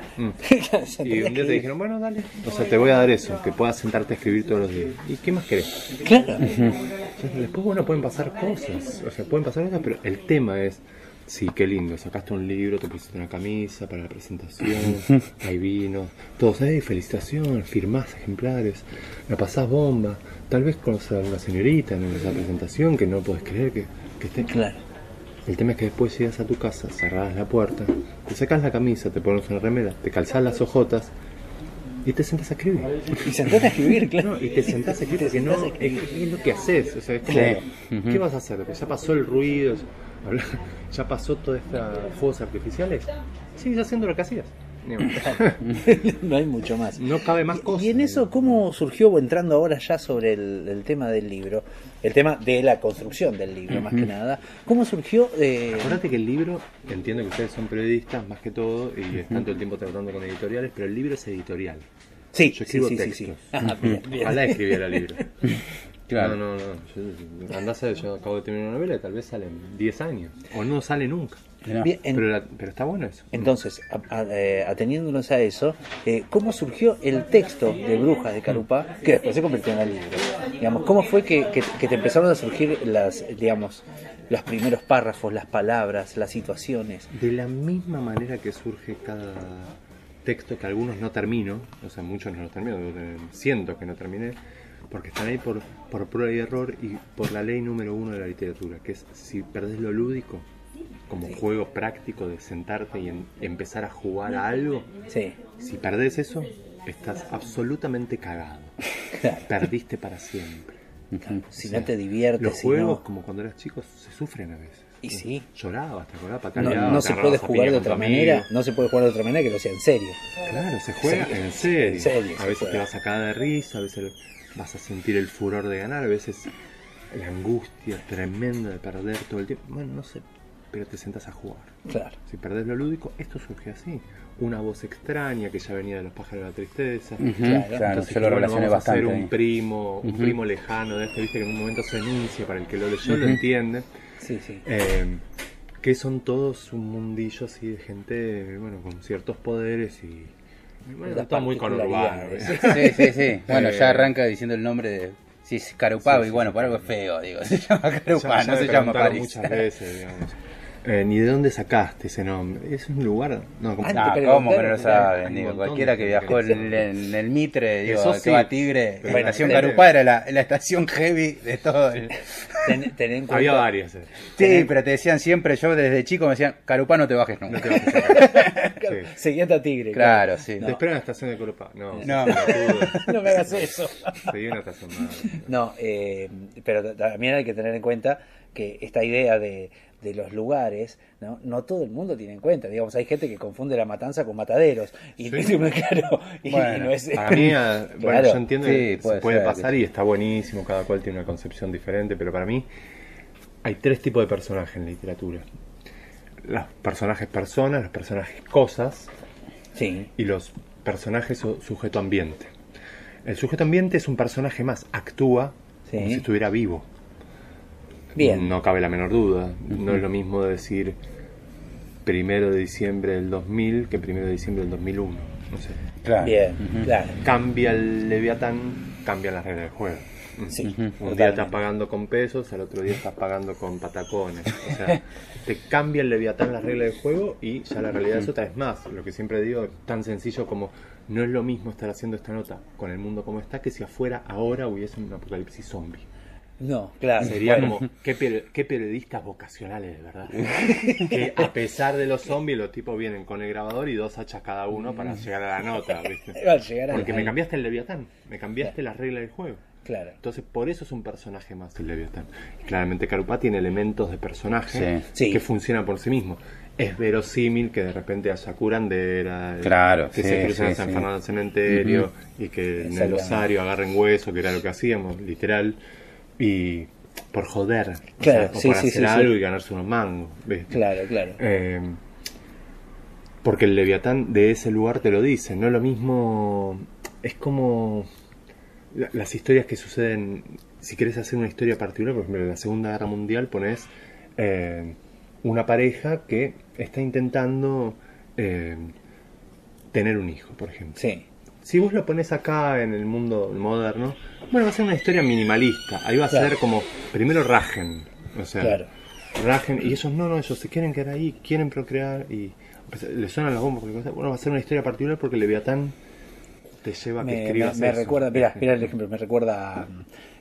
sí. Mm. Y un día te dijeron, bueno, dale. O sea, te voy a dar eso, que puedas sentarte a escribir todos los días. ¿Y qué más querés? Claro. Entonces, después, bueno, pueden pasar cosas. O sea, pueden pasar cosas, pero el tema es. Sí, qué lindo. Sacaste un libro, te pusiste una camisa para la presentación, hay vino, todos, hey, felicitaciones, firmás ejemplares, la pasás bomba. Tal vez conoces a una señorita en esa presentación que no puedes creer que, que esté. Claro. El tema es que después llegas a tu casa, cerrás la puerta, te sacas la camisa, te pones una remera, te calzás las ojotas y te sentas a escribir. Y sentate a escribir, claro. No, y te sentás a escribir porque no, es, es lo que haces. O sea, es como, Sí. ¿qué vas a hacer? Porque ya pasó el ruido, ya pasó toda esta fuegos artificiales. Sigues haciendo lo que hacías. No hay mucho más. No cabe más cosas. Y en eso, ¿cómo surgió, entrando ahora ya sobre el, el tema del libro, el tema de la construcción del libro, más que nada, ¿cómo surgió? Eh, Acordate que el libro, entiendo que ustedes son periodistas más que todo y están todo el tiempo tratando con editoriales, pero el libro es editorial. sí, Yo escribo sí, sí, textos. sí. Ah, bien, bien. Ojalá escribiera libros. Claro. No, no, no. Yo, andás a ver, yo acabo de terminar una novela y tal vez sale en 10 años. O no sale nunca. Mirá. Bien, en- Pero, la- pero está bueno eso. Entonces, a- a- eh, ateniéndonos a eso, eh, ¿cómo surgió el texto de Brujas de Carupá que después se convirtió en el libro? Digamos, ¿cómo fue que, que- que te empezaron a surgir las, digamos, los primeros párrafos, las palabras, las situaciones? De la misma manera que surge cada texto que algunos no termino, o sea, muchos no los termino, eh, siento que no terminé, porque están ahí por, por prueba y error y por la ley número uno de la literatura, que es si perdés lo lúdico, como juego práctico de sentarte y en- empezar a jugar a algo, Sí, si perdés eso, estás absolutamente cagado. claro. Perdiste para siempre. Si O sea, no te diviertes, Los si juegos, no- como cuando eras chico, se sufren a veces. Y sí. Llorabas, te acordabas, no, pataleabas, no te se puede jugar de otra manera, no se puede jugar de otra manera que no sea en serio. Claro, se juega Sí. en serio. En serio a se veces te vas a caer de risa, a veces vas a sentir el furor de ganar, a veces la angustia tremenda de perder todo el tiempo. Bueno, no sé, pero te sentas a jugar. Claro. Si perdés lo lúdico, esto surge así. Una voz extraña que ya venía de los pájaros de la tristeza. Claro. claro, Entonces, yo lo bueno, relacioné vamos a hacer bastante. un primo, un primo lejano de este, viste que en un momento se inicia, para el que lo leyó lo entiende. Sí, sí. Eh, que son todos un mundillo así de gente, bueno, con ciertos poderes y... Bueno, está muy conurbano. particularidades. Sí, sí, sí. Bueno, Eh, ya arranca diciendo el nombre de. Sí, es Carupá, Sí, y bueno, por algo es feo, digo. Se llama Carupá, Ya- ya no se llama París. muchas veces, digamos. Eh, ni de dónde sacaste ese nombre. Es un lugar. No, como- Ah, Ah, ¿cómo que no lo saben? Digo, cualquiera que viajó en, en el Mitre, digo, Eso que sí. va a Tigre, la estación Carupá era la, la estación heavy de todo el... Ten, ten en cuenta- Había varias. eh. Sí, pero te decían siempre, yo desde chico me decían, Carupá no te bajes nunca. No te sacar. Sí. Seguían a Tigre. Claro, sí. Te esperan en la estación de Corupá. No, No. No me hagas eso. Seguí una estación más. No, eh, pero también hay que tener en cuenta que esta idea de, de los lugares, ¿no? no todo el mundo tiene en cuenta. Digamos, hay gente que confunde la matanza con mataderos. Y, Sí. claro, y- y Bueno, no es- Para mí, ah, bueno, yo entiendo Sí, que puede se puede ser, pasar que- y está buenísimo, cada cual tiene una concepción diferente, pero para mí hay tres tipos de personajes en literatura. Los personajes personas, los personajes cosas Sí, y los personajes o sujeto ambiente. El sujeto ambiente es un personaje más, actúa Sí. como si estuviera vivo. Bien. No cabe la menor duda. No es lo mismo decir primero de diciembre del 2000 que primero de diciembre del 2001. No sé. Claro. Bien, Ujú. claro. Cambia el Leviatán, cambian las reglas del juego. Sí. Un día estás pagando con pesos, al otro día estás pagando con patacones. O sea, te cambia el Leviatán las reglas del juego y ya la realidad es otra vez más. Lo que siempre digo, tan sencillo como no es lo mismo estar haciendo esta nota con el mundo como está que si afuera ahora hubiese un apocalipsis zombie. No, claro. Sería bueno. como, ¿qué, per- qué periodistas vocacionales, de verdad. que a pesar de los zombies, los tipos vienen con el grabador y dos hachas cada uno para llegar a la nota, ¿viste? Al llegar a Porque la- me cambiaste el Leviatán, me cambiaste las reglas del juego. Claro. Entonces, por eso es un personaje más el Leviatán. Claramente Carupá tiene elementos de personaje Sí. Sí. que funcionan por sí mismo. Es verosímil que de repente haya curandera, Claro, que sí, se crucen sí, en San sí. Fernando al cementerio y que en el osario agarren hueso, que era lo que hacíamos, literal, y por joder, o Claro, o por sí, hacer sí, algo y ganarse unos mangos. ¿viste? Claro, claro. Eh, porque el Leviatán de ese lugar te lo dice, no es lo mismo, es como la- las historias que suceden, si quieres hacer una historia particular, por ejemplo, en la Segunda Guerra Mundial pones eh, una pareja que está intentando eh, tener un hijo, por ejemplo. Sí. Si vos lo pones acá en el mundo moderno, bueno, va a ser una historia minimalista. Ahí va a Claro. ser como, primero rajen. O sea, Claro. rajen. Y ellos no, no, ellos se quieren quedar ahí, quieren procrear y pues, les suenan las bombas. cosa. Bueno, va a ser una historia particular porque el Leviatán te lleva a que Me, escribas me eso. recuerda, mira, mira el ejemplo, me recuerda a,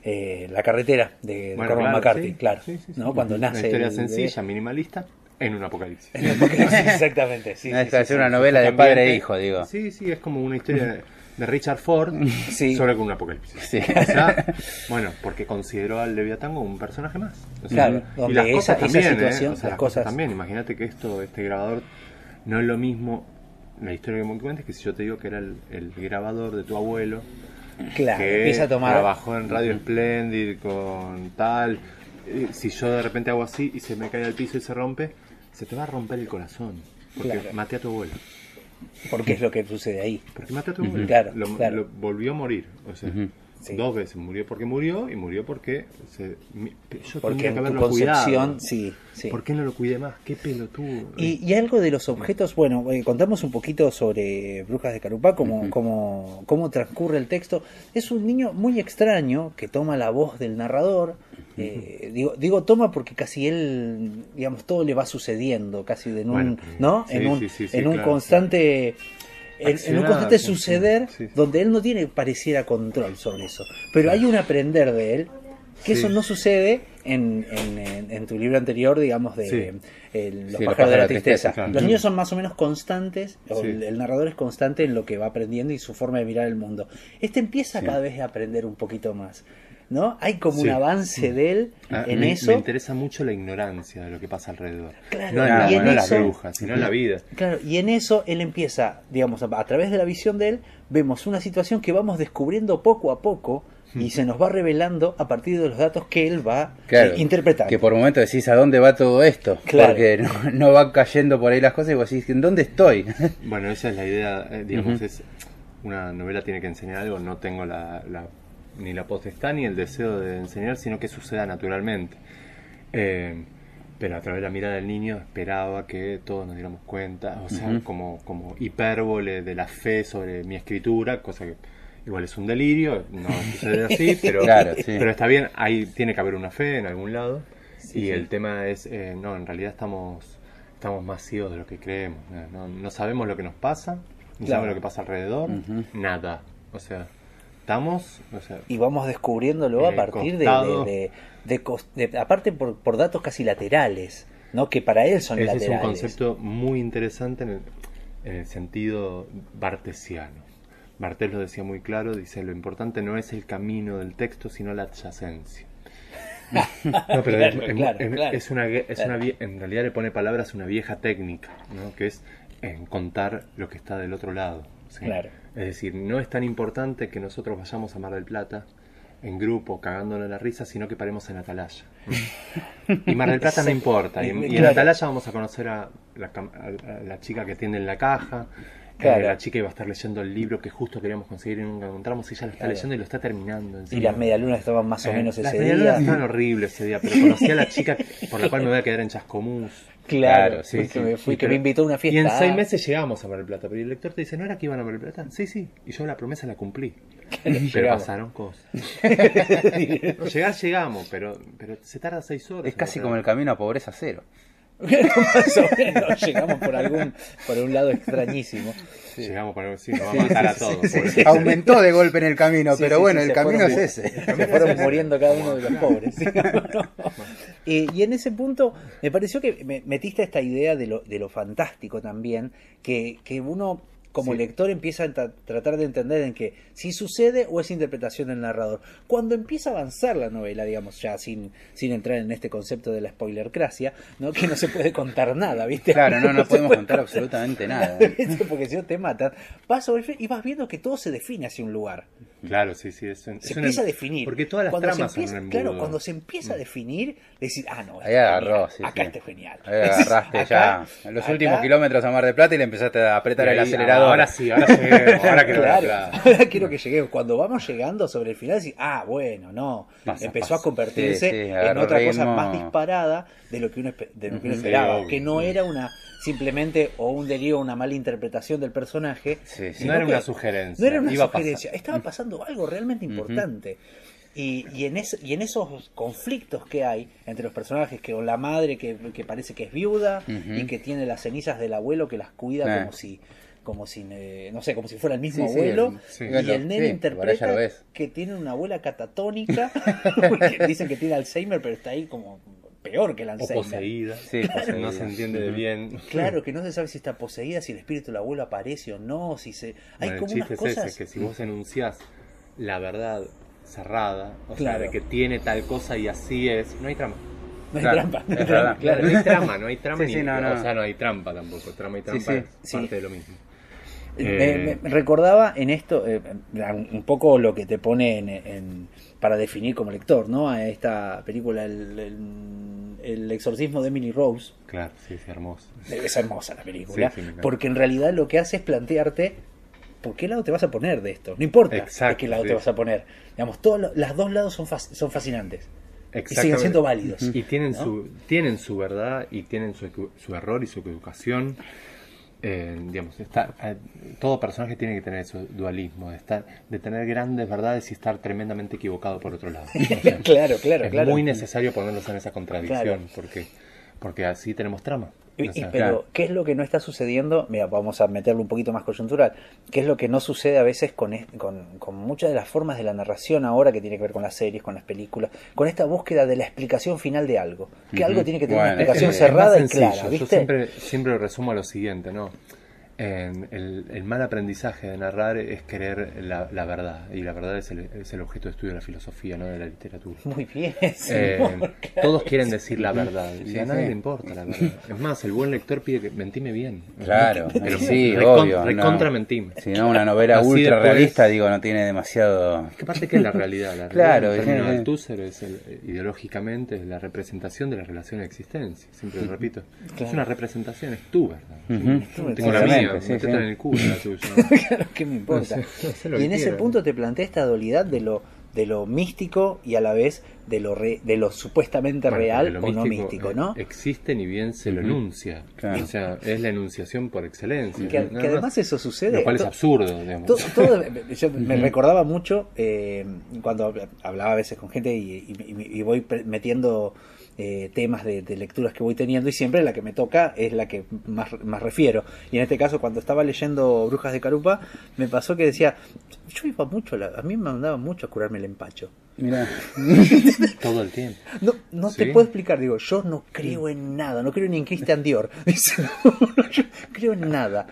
eh, la carretera de Bueno, Cormac claro, McCarthy, sí, claro, sí, sí, sí. ¿no? Cuando nace Una historia el sencilla, minimalista, en un apocalipsis. bebé. Exactamente, sí. No es sí, sí, una novela de padre e hijo, digo. Sí, sí, es como una historia de, Richard Ford Sí. sobre un apocalipsis. Sí. O sea, bueno, porque consideró al Leviatán como un personaje más. O sea, Claro, y las esa- cosas esa también, ¿eh? situación, O sea, las las cosas cosas- también. Imagínate que esto, este grabador, no es lo mismo. La historia que me cuentas que si yo te digo que era el, el grabador de tu abuelo, Claro, que empieza a tomar. trabajó en Radio Splendid con tal. eh, Si yo de repente hago así y se me cae al piso y se rompe, se te va a romper el corazón. Porque Claro. maté a tu abuelo. Porque es lo que sucede ahí. Porque maté a tu abuelo. Claro, lo, claro. lo volvió a morir. O sea, Sí. dos veces. Murió porque murió y murió porque. Se, yo Porque en que tu haberlo concepción, cuidado. sí, sí. ¿Por qué no lo cuidé más? Qué pelotudo. Y, y algo de los objetos, bueno, eh, contamos un poquito sobre Brujas de Carupá, cómo, cómo, cómo transcurre el texto. Es un niño muy extraño que toma la voz del narrador. Eh, digo, digo toma porque casi él, digamos, todo le va sucediendo, casi en un, ¿no? sí, en un, sí, sí, sí, en un claro, constante... En, en un constante suceder donde él no tiene pareciera control sobre eso. Pero hay un aprender de él que eso no sucede en, en, en- tu libro anterior, digamos, de Sí. el- Los Sí, pájaros de la tristeza. tristeza, claro. Los niños son más o menos constantes, o Sí. el, el narrador es constante en lo que va aprendiendo y su forma de mirar el mundo. Este empieza cada vez a aprender un poquito más, ¿no? Hay como un avance de él Ah, en me, eso. me interesa mucho la ignorancia de lo que pasa alrededor. Claro, no en, y la- en no en las eso- brujas, sino en la vida. Claro, y en eso él empieza, digamos, a, a través de la visión de él, vemos una situación que vamos descubriendo poco a poco y se nos va revelando a partir de los datos que él va Claro, eh, interpretando. Que por momentos decís a dónde va todo esto. Claro. Porque no, no van cayendo por ahí las cosas y vos decís, ¿en dónde estoy? Bueno, esa es la idea, eh, digamos, es una novela tiene que enseñar algo, no tengo la, la- ni la potestad ni el deseo de enseñar, sino que suceda naturalmente. Eh, pero a través de la mirada del niño esperaba que todos nos diéramos cuenta, o sea, Ujú. como, como hipérbole de la fe sobre mi escritura, cosa que igual es un delirio, no sucede así, pero, Claro, sí. pero está bien, ahí tiene que haber una fe en algún lado, Sí, y sí. el tema es, eh, no, en realidad estamos estamos más ciegos de lo que creemos. No, no sabemos lo que nos pasa, no Claro. sabemos lo que pasa alrededor, nada. O sea, estamos, o sea, y vamos descubriéndolo a Eh, partir de, de, de- aparte por, por datos casi laterales no que para él son ese es laterales un concepto muy interesante en el, en el sentido bartesiano. Bartés lo decía muy claro, dice, lo importante no es el camino del texto, sino la adyacencia. No, pero es, Claro, es- claro, es- claro. es una, es una vie- en realidad le pone palabras una vieja técnica, ¿no? que es en contar lo que está del otro lado. ¿sí? Claro. Es decir, no es tan importante que nosotros vayamos a Mar del Plata en grupo, cagándole la risa, sino que paremos en Atalaya. Y Mar del Plata no importa. Y, y en. Atalaya vamos a conocer a la, a- la chica que atiende en la caja. eh, la chica iba a estar leyendo el libro que justo queríamos conseguir y nunca encontramos. Y ella lo está Claro. leyendo y lo está terminando. y las medialunas estaban más o Eh, menos las ese medialunas día estaban horribles ese día, pero conocí a la chica por la cual me voy a quedar en Chascomús. Claro, Claro, sí, sí. me, fui Y que pero- me invitó a una fiesta Y en seis meses llegamos a Mar del Plata, pero el lector te dice, ¿no era que iban a Mar del Plata? Sí, sí. Y yo la promesa la cumplí. pero llegamos. pasaron cosas. No, llegar llegamos, pero, pero se tarda seis horas. Es casi como el camino a pobreza cero. Más o menos, llegamos por algún por un lado extrañísimo. Llegamos por algo así, nos va a matar a todos. Sí, sí. Aumentó de golpe en el camino, Sí, pero sí, bueno, sí, el camino fueron es ese. Se fueron muriendo cada uno de los pobres. ¿sí? Eh, y en ese punto me pareció que me- metiste esta idea de lo, de lo fantástico también, que, que uno como Sí. lector empieza a tra- tratar de entender en que si sucede o es interpretación del narrador. Cuando empieza a avanzar la novela, digamos, ya sin, sin entrar en este concepto de la spoilercracia, ¿no? que no se puede contar nada, ¿viste? Claro, no, no podemos contar absolutamente nada. Porque si no te matan. Vas sobre y vas viendo que todo se define hacia un lugar. Claro, sí, sí. Es un- Se es empieza a definir. Porque todas las Cuando tramas empieza- Claro, cuando se empieza a definir, decís, ah, no, Ahí agarró, sí, acá sí. esto es genial. Ahí agarraste ya los acá- últimos kilómetros a Mar de Plata y le empezaste a apretar el acelerador. Ahora sí, ahora lleguemos, ahora quiero Claro, ahora quiero que lleguemos. Cuando vamos llegando sobre el final, decís, ah, bueno, no. Pasa, Empezó pasa. a convertirse Sí, en otra cosa más disparada de lo que uno, de lo que uno esperaba. que no era una simplemente o un delirio o una mala interpretación del personaje. Sí, sí. sino No era una sugerencia. No era una iba sugerencia. Estaba pasando algo realmente importante. Y, y, en es- y en esos conflictos que hay entre los personajes, que con la madre que, que parece que es viuda y que tiene las cenizas del abuelo que las cuida como si como si eh, no sé como si fuera el mismo Sí, sí, abuelo el- sí. y el nene interpreta que tiene una abuela catatónica porque dicen que tiene Alzheimer pero está ahí como peor que el O Alzheimer poseída. Sí, No poseída. se entiende de bien. claro que no se sabe si está poseída si el espíritu del abuelo aparece o no si se hay Bueno, como el unas chiste es cosas ese, que si vos enunciás la verdad cerrada, o Claro. sea, de que tiene tal cosa y así es, no hay trama. no hay Claro, trampa no hay es trampa, verdad. claro No hay trama, no hay trama Sí, ni, sí, no, no. o sea, no hay trampa tampoco. Trama y trampa sí. es Sí. parte de lo mismo. Me- Eh, me recordaba en esto eh, un poco lo que te pone en, en- para definir como lector, ¿no? A esta película, el, el- el exorcismo de Emily Rose. Claro, sí, es hermoso. Es hermosa la película, Sí, sí, me encanta. porque en realidad lo que hace es plantearte por qué lado te vas a poner de esto. No importa Exacto, de qué lado sí. te vas a poner. Digamos, todos lo- las dos lados son, son fascinantes. Y siguen siendo válidos. Y tienen, ¿no? su, tienen su verdad y tienen su, su error y su equivocación. Eh, digamos, está, eh, todo personaje tiene que tener ese dualismo, de, estar, de tener grandes verdades y estar tremendamente equivocado por otro lado. O sea, claro, claro, es claro. muy necesario ponerlos en esa contradicción Claro. porque, porque así tenemos trama. Y- O y- sea, pero, claro. ¿qué es lo que no está sucediendo? Mira, vamos a meterlo un poquito más coyuntural. ¿Qué es lo que no sucede a veces con, con, con muchas de las formas de la narración ahora que tiene que ver con las series, con las películas, con esta búsqueda de la explicación final de algo? Que algo tiene que tener Bueno, una explicación es- es más cerrada y clara, Yo ¿viste? siempre, siempre lo resumo a lo siguiente, ¿no? En el, el mal aprendizaje de narrar es querer la, la verdad, y la verdad es el, es el objeto de estudio de la filosofía, no de la literatura. Muy bien. Eh, todos quieren decir la verdad, y Sí, a nadie sí. le importa la verdad. Es más, el buen lector pide que mentime bien. Claro, Pero sí, recon- obvio. no. Recontra mentime. Si no, una novela Así ultra realista, digo, no tiene demasiado. ¿Qué parte que es la realidad? La realidad, Claro, sí. del Tusser, es el- eh, ideológicamente es la representación de la relación de existencia. Siempre lo repito. Es una representación, es tu verdad. Tengo la mía, Exactamente, sí, métete sí. en el culo la tuya. Claro, ¿qué me importa? No sé, no sé lo y en ese punto te plantea esta dualidad de lo, de lo místico y a la vez de lo, re- de lo supuestamente Bueno, real o no místico, ¿no? Existe ni bien se lo enuncia. Claro. O sea, es la enunciación por excelencia. Que, además eso sucede. Lo cual es absurdo, digamos. to- todo- yo me recordaba mucho eh, cuando hablaba a veces con gente y, y- y voy metiendo eh, temas de, de lecturas que voy teniendo y siempre la que me toca es la que más, más refiero. Y en este caso, cuando estaba leyendo Brujas de Carupa, me pasó que decía, yo iba mucho, a la- a mí me mandaba mucho a curarme el empacho. Mira, Todo el tiempo. No, no te puedo explicar, digo, yo no creo en nada, no creo ni en Christian Dior. Dice, no, yo creo en nada.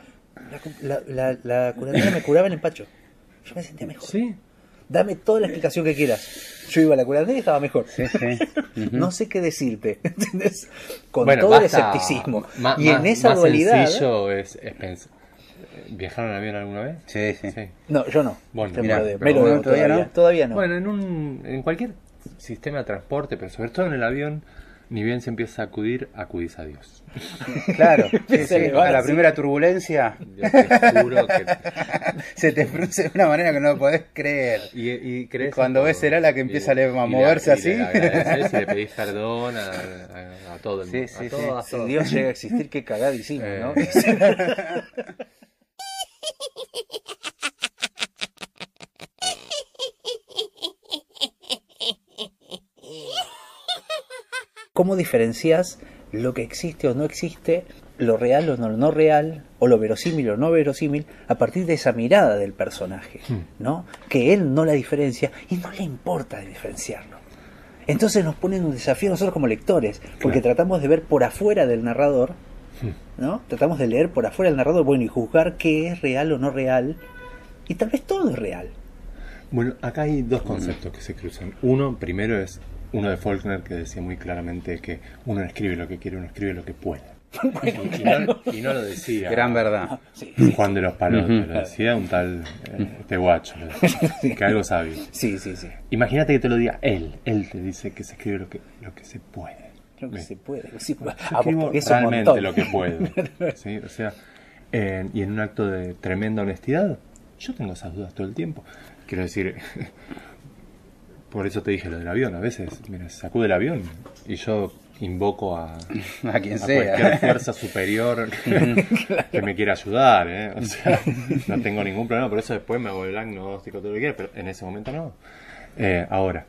La, la, la curadora me curaba el empacho. Yo me sentía mejor. Sí. Dame toda la explicación que quieras. Yo iba a la curandera y estaba mejor. sí, sí. No sé qué decirte, ¿entendés? Con Bueno, todo el escepticismo. y en esa más dualidad. sencillo es, es ¿Viajaron en avión alguna vez? Sí, sí. No, yo no. Bueno, pero bueno, ¿todavía todavía, no? todavía no. Bueno, en, un, en cualquier sistema de transporte, pero sobre todo en el avión, ni bien se empieza a acudir, acudís a Dios. Claro, sí, sí. a la primera turbulencia Yo te juro que... se te produce de una manera que no lo podés creer. Y, y crees Cuando en ves todo. el ala que Y- empieza a a y le- moverse y así. le y le pedís perdón a, a- a todo el Sí, mundo. sí, a sí. todas, Si. Dios llega a existir, qué cagada hicimos, Eh. ¿no? ¿Cómo diferencias lo que existe o no existe, lo real o no, lo no real, o lo verosímil o no verosímil, a partir de esa mirada del personaje, ¿no? Que él no la diferencia y no le importa diferenciarlo. Entonces nos ponen un desafío nosotros como lectores, porque tratamos de ver por afuera del narrador, ¿no? Tratamos de leer por afuera del narrador, bueno, y juzgar qué es real o no real, y tal vez todo es real. Bueno, acá hay dos conceptos que se cruzan. Uno, primero es uno de Faulkner que decía muy claramente que uno no escribe lo que quiere, uno escribe lo que puede. y, y no, y no lo decía Gran verdad. Juan de los Palotes, lo decía un tal eh, este guacho, lo decía, que algo sabía. Sí, sí, sí. Imagínate que te lo diga él, él te dice que se escribe lo que, lo que se puede. Lo que Bien. se puede. Sí, Yo escribo realmente lo que puedo. ¿sí? O sea, y en un acto de tremenda honestidad, yo tengo esas dudas todo el tiempo. Quiero decir, por eso te dije lo del avión. A veces, mira, sacude el avión y yo invoco a, A quien a sea. cualquier fuerza superior que, que me quiera ayudar. ¿eh? O sea, no tengo ningún problema. Por eso después me hago el diagnóstico, todo lo que quiera, pero en ese momento no. Eh, ahora,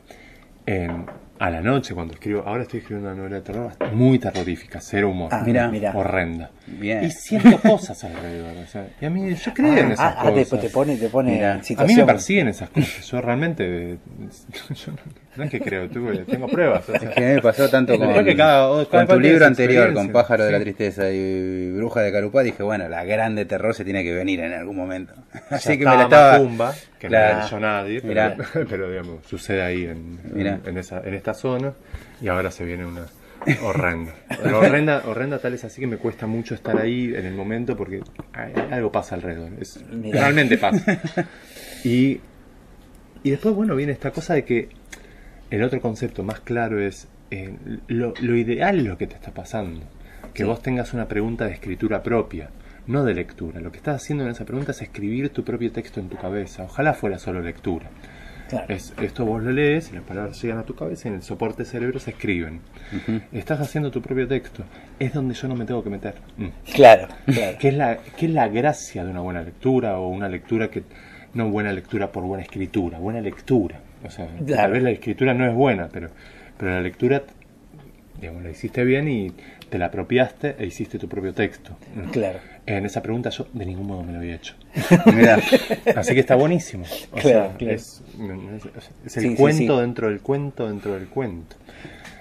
en- a la noche cuando escribo, ahora estoy escribiendo una novela de terror muy terrorífica, cero humor, Ah, Mira. mira. horrenda. Bien. Y siento cosas alrededor. o sea, y a mí, yo creo en esas Ah, ah, te, cosas. te pone, te pone Mira, a mí me persiguen esas cosas. Yo realmente. Yo no, no es que creo, tengo pruebas. o sea. Es que me pasó tanto con, que cada- cada con tu libro anterior, con. Pájaro de la Sí. Tristeza y Bruja de Carupá, dije, bueno, la grande terror se tiene que venir en algún momento. Ya Así que me la estaba estaba... Macumba, que Claro. no la leyó nadie, pero, digamos, sucede ahí en, en, esa, en esta zona y ahora se viene una horrenda. Pero horrenda, horrenda tal es así que me cuesta mucho estar ahí en el momento porque hay- algo pasa alrededor. Es, realmente pasa. Y, y después, bueno, viene esta cosa de que el otro concepto más claro es eh, lo, lo ideal es lo que te está pasando. Que vos tengas una pregunta de escritura propia, no de lectura. Lo que estás haciendo en esa pregunta es escribir tu propio texto en tu cabeza. Ojalá fuera solo lectura. Claro. Es, esto vos lo lees y las palabras llegan a tu cabeza y en el soporte cerebro se escriben. Estás haciendo tu propio texto. Es donde yo no me tengo que meter. Mm. Claro, claro. ¿Qué es, la, ¿Qué es la gracia de una buena lectura o una lectura que no buena lectura por buena escritura? Buena lectura. O sea, Claro. tal vez la escritura no es buena, pero, pero la lectura, digamos, la hiciste bien y te la apropiaste e hiciste tu propio texto. Claro. En esa pregunta yo de ningún modo me lo había hecho. Mirá, Así que está buenísimo. O Claro, sea, claro. Es, es- el Sí, sí, cuento sí. dentro del cuento dentro del cuento.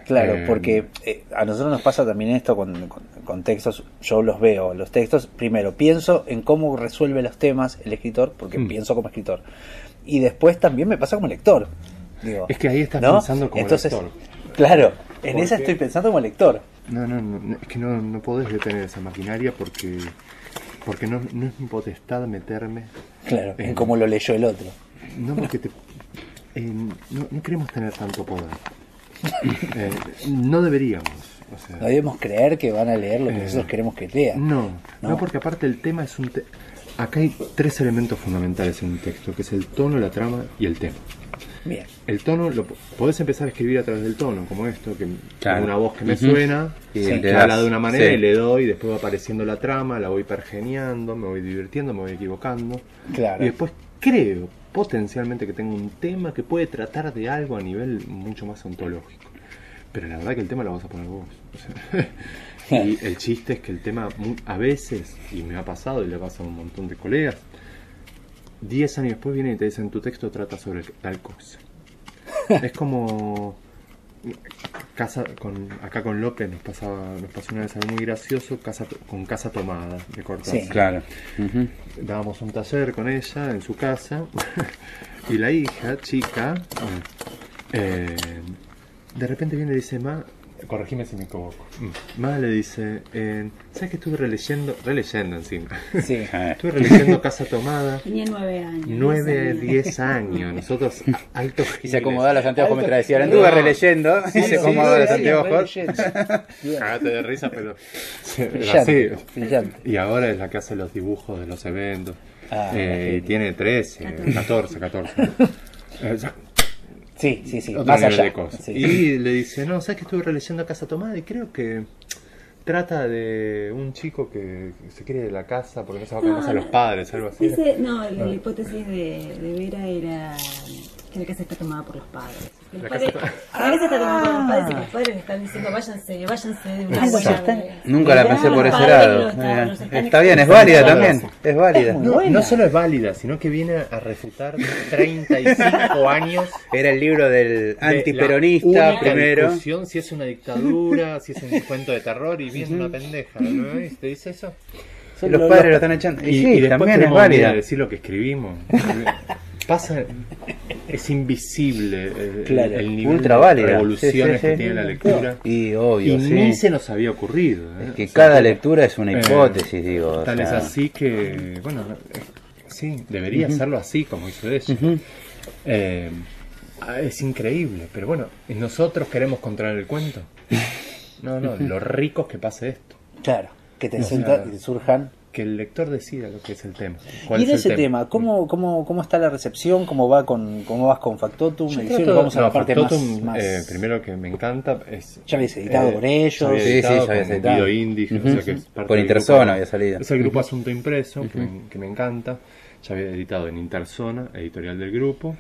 Claro, Eh, porque eh, a nosotros nos pasa también esto con, con- con textos, yo los veo, los textos, primero pienso en cómo resuelve los temas el escritor, porque Mm. pienso como escritor, y después también me pasa como lector. Digo, Es que ahí estás ¿no? pensando como Entonces, lector. Claro, en Porque- esa estoy pensando como lector. No, no, no, es que no, no podés detener esa maquinaria porque porque no, no es mi potestad meterme. Claro, en cómo lo leyó el otro. No porque te, eh, no, no queremos tener tanto poder. Eh, no deberíamos. O sea, No debemos creer que van a leer lo que Eh, nosotros queremos que lean. no, no, No. porque aparte el tema es un... te- Acá hay tres elementos fundamentales en un texto, que es el tono, la trama y el tema. Bien, El tono lo po- podés empezar a escribir a través del tono, como esto, que Claro. una voz que me suena, Y que le habla de una manera sí. y le doy, y después va apareciendo la trama, la voy pergeniando, me voy divirtiendo, me voy equivocando. claro. Y después creo potencialmente que tengo un tema que puede tratar de algo a nivel mucho más ontológico. Pero la verdad que el tema lo vas a poner vos. o sea, y el chiste es que el tema a veces, y me ha pasado y le pasa a un montón de colegas, 10 años después vienen y te dicen tu texto trata sobre tal cosa. Es como casa con acá con López nos pasaba nos pasó una vez algo muy gracioso casa con casa tomada de Cortázar Sí. claro. Dábamos un taller con ella en su casa y la hija chica eh, de repente viene y dice ma corregime si me equivoco Mm. ma le dice eh, sabes que estuve releyendo releyendo encima Sí. estuve releyendo casa tomada Tenía nueve años. 9, diez 10 años nosotros a- alto Y se acomodaba los anteojos mientras decía, No. anduve releyendo, y Sí, se acomodaba sí, los sí, anteojos. Cagate de risa, pero. Brillante, brillante. Y ahora es la que hace los dibujos de los eventos. Ah, Eh, y tiene 13, 14, 14. Eh, ya, Sí, sí, sí, otro más nivel allá. de cosas. Sí. Y le dice: No, ¿sabes que estuve releyendo Casa Tomada? Y creo que trata de un chico que se quiere de la casa porque no se va con No, casa a los padres, algo así. Ese- no, la, la hipótesis de, de Vera era la casa está tomada por los padres. Que los La padres- casa la casa está tomada por los padres y los padres están diciendo váyanse, váyanse de una Esa buena está- vez". Nunca la pensé por ese lado. Está bien, es válida también. Es válida. No, no solo es válida, sino que viene a refutar 35 años Era el libro del antiperonista primero. discusión, si es una dictadura, si es un cuento de terror y viene una pendeja, ¿no? ¿Te dice eso? Los padres lo están echando. Y, Y, sí, y después también es válida. decir lo que escribimos. Pasa, es invisible el, Claro, el nivel ultra de revoluciones Sí, sí, sí. que tiene la lectura. Y obvio, Y sí. ni se nos había ocurrido. ¿eh? Es que O sea, cada que- lectura es una eh, hipótesis, digo. o Tal es sea. así que, bueno, eh, sí, debería hacerlo así como hizo. Eh, ah, es increíble, pero bueno, ¿y nosotros queremos controlar el cuento. No, no, lo rico es que pase esto. Claro, que te O sea, surjan. Que el lector decida lo que es el tema. cuál Y en es el ese tema, ¿cómo, cómo, ¿cómo está la recepción? ¿Cómo va con cómo vas con Factotum? Vamos a la parte Factotum, más, más- eh, primero que me encanta es... Ya habías editado con ellos. ya había Sí, ya habías editado. Indie, o Ujú. sea que es parte Por Interzona había salido. Es el grupo. Asunto Impreso, que, me, que me encanta. Ya había editado en Interzona, editorial del grupo,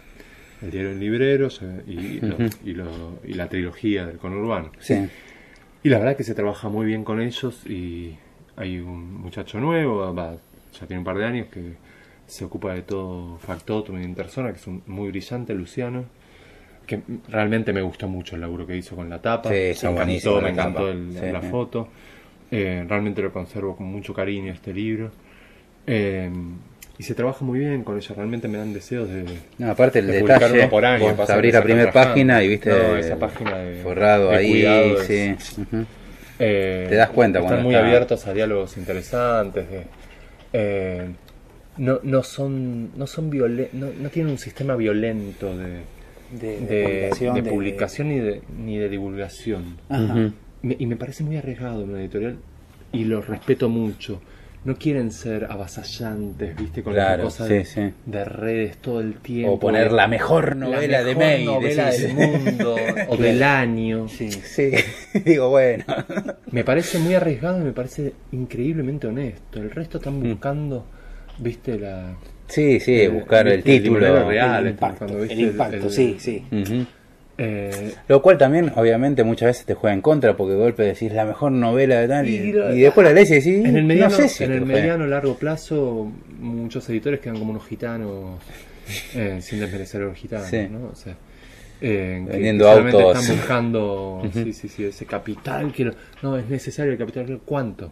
el diario El Librero se- y, lo- Ujú. y, lo- y la trilogía del conurbano. Sí. Y la verdad que se trabaja muy bien con ellos y hay un muchacho nuevo, va, ya tiene un par de años, que se ocupa de todo Factotum y Interzona, que es un, muy brillante, Luciano, que realmente me gustó mucho el laburo que hizo con la tapa. Sí, me encantó, me la encantó tapa. el- Sí, la sí. foto. Eh, realmente lo conservo con mucho cariño este libro. Eh, y se trabaja muy bien con ella, realmente me dan deseos de, No, aparte el de detalle, uno por año. que la primera página y viste No, esa página de, forrado de ahí, cuidado es- sí. Eh, Te das cuenta están cuando muy está- abiertos a diálogos interesantes. de- eh, no, no son no son violen- no, no tienen un sistema violento de, De- de de- publicación, de de- publicación ni de ni de divulgación Ajá. Ujú. Me- y me parece muy arriesgado una editorial y lo respeto mucho no quieren ser avasallantes viste con Claro, la cosa sí, de, sí. de redes todo el tiempo O poner la mejor La novela de May. novela decís. del mundo o del año Sí. Sí, digo, bueno. me parece muy arriesgado y me parece increíblemente honesto. El resto están Mm. buscando, viste, la. Sí, sí, buscar el título. libro real, el están impacto, el impacto, sí, sí. Ujú. Eh, Lo cual también, obviamente, muchas veces te juega en contra porque de golpe decís la mejor novela de tal y, Y lo- y después la lees y decís, en el mediano, no sé si en el triunfé". mediano largo plazo, muchos editores quedan como unos gitanos, eh, sin desmerecer a los gitanos, Sí. ¿no? O sea, eh, que- Vendiendo que autos. Están buscando, sí, sí, sí, ese capital. Quiero, no, es necesario el capital. ¿Cuánto?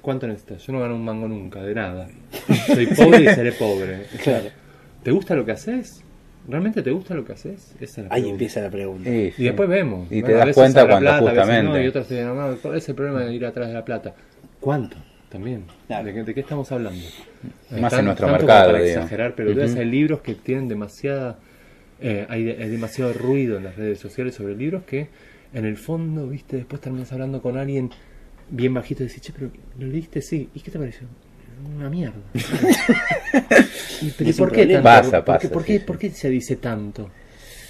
¿Cuánto necesitas? Yo no gano un mango nunca, de nada. Soy pobre y seré pobre. Claro. ¿Te gusta lo que haces? ¿Realmente te gusta lo que haces? Esa es la Ahí pregunta. empieza la pregunta. Sí, Y después vemos. Y te a das veces cuenta cuando plata, a veces justamente. no, y otros te dicen, no, ¿cuál es el problema de ir atrás de la plata? ¿Cuánto? También. Claro. ¿De, qué, de qué estamos hablando? Más Tan- en nuestro mercado, Para exagerar, pero Ujú. hay libros que tienen demasiada. eh, hay demasiado ruido en las redes sociales sobre libros que, en el fondo, viste, después terminas hablando con alguien bien bajito y decís, che, pero ¿lo leíste? Sí. ¿Y qué te pareció? Una mierda. ¿Y, pero, Es ¿y por qué tanto? Pasa, ¿Por qué- pasa, ¿Por qué, sí. por qué se dice tanto?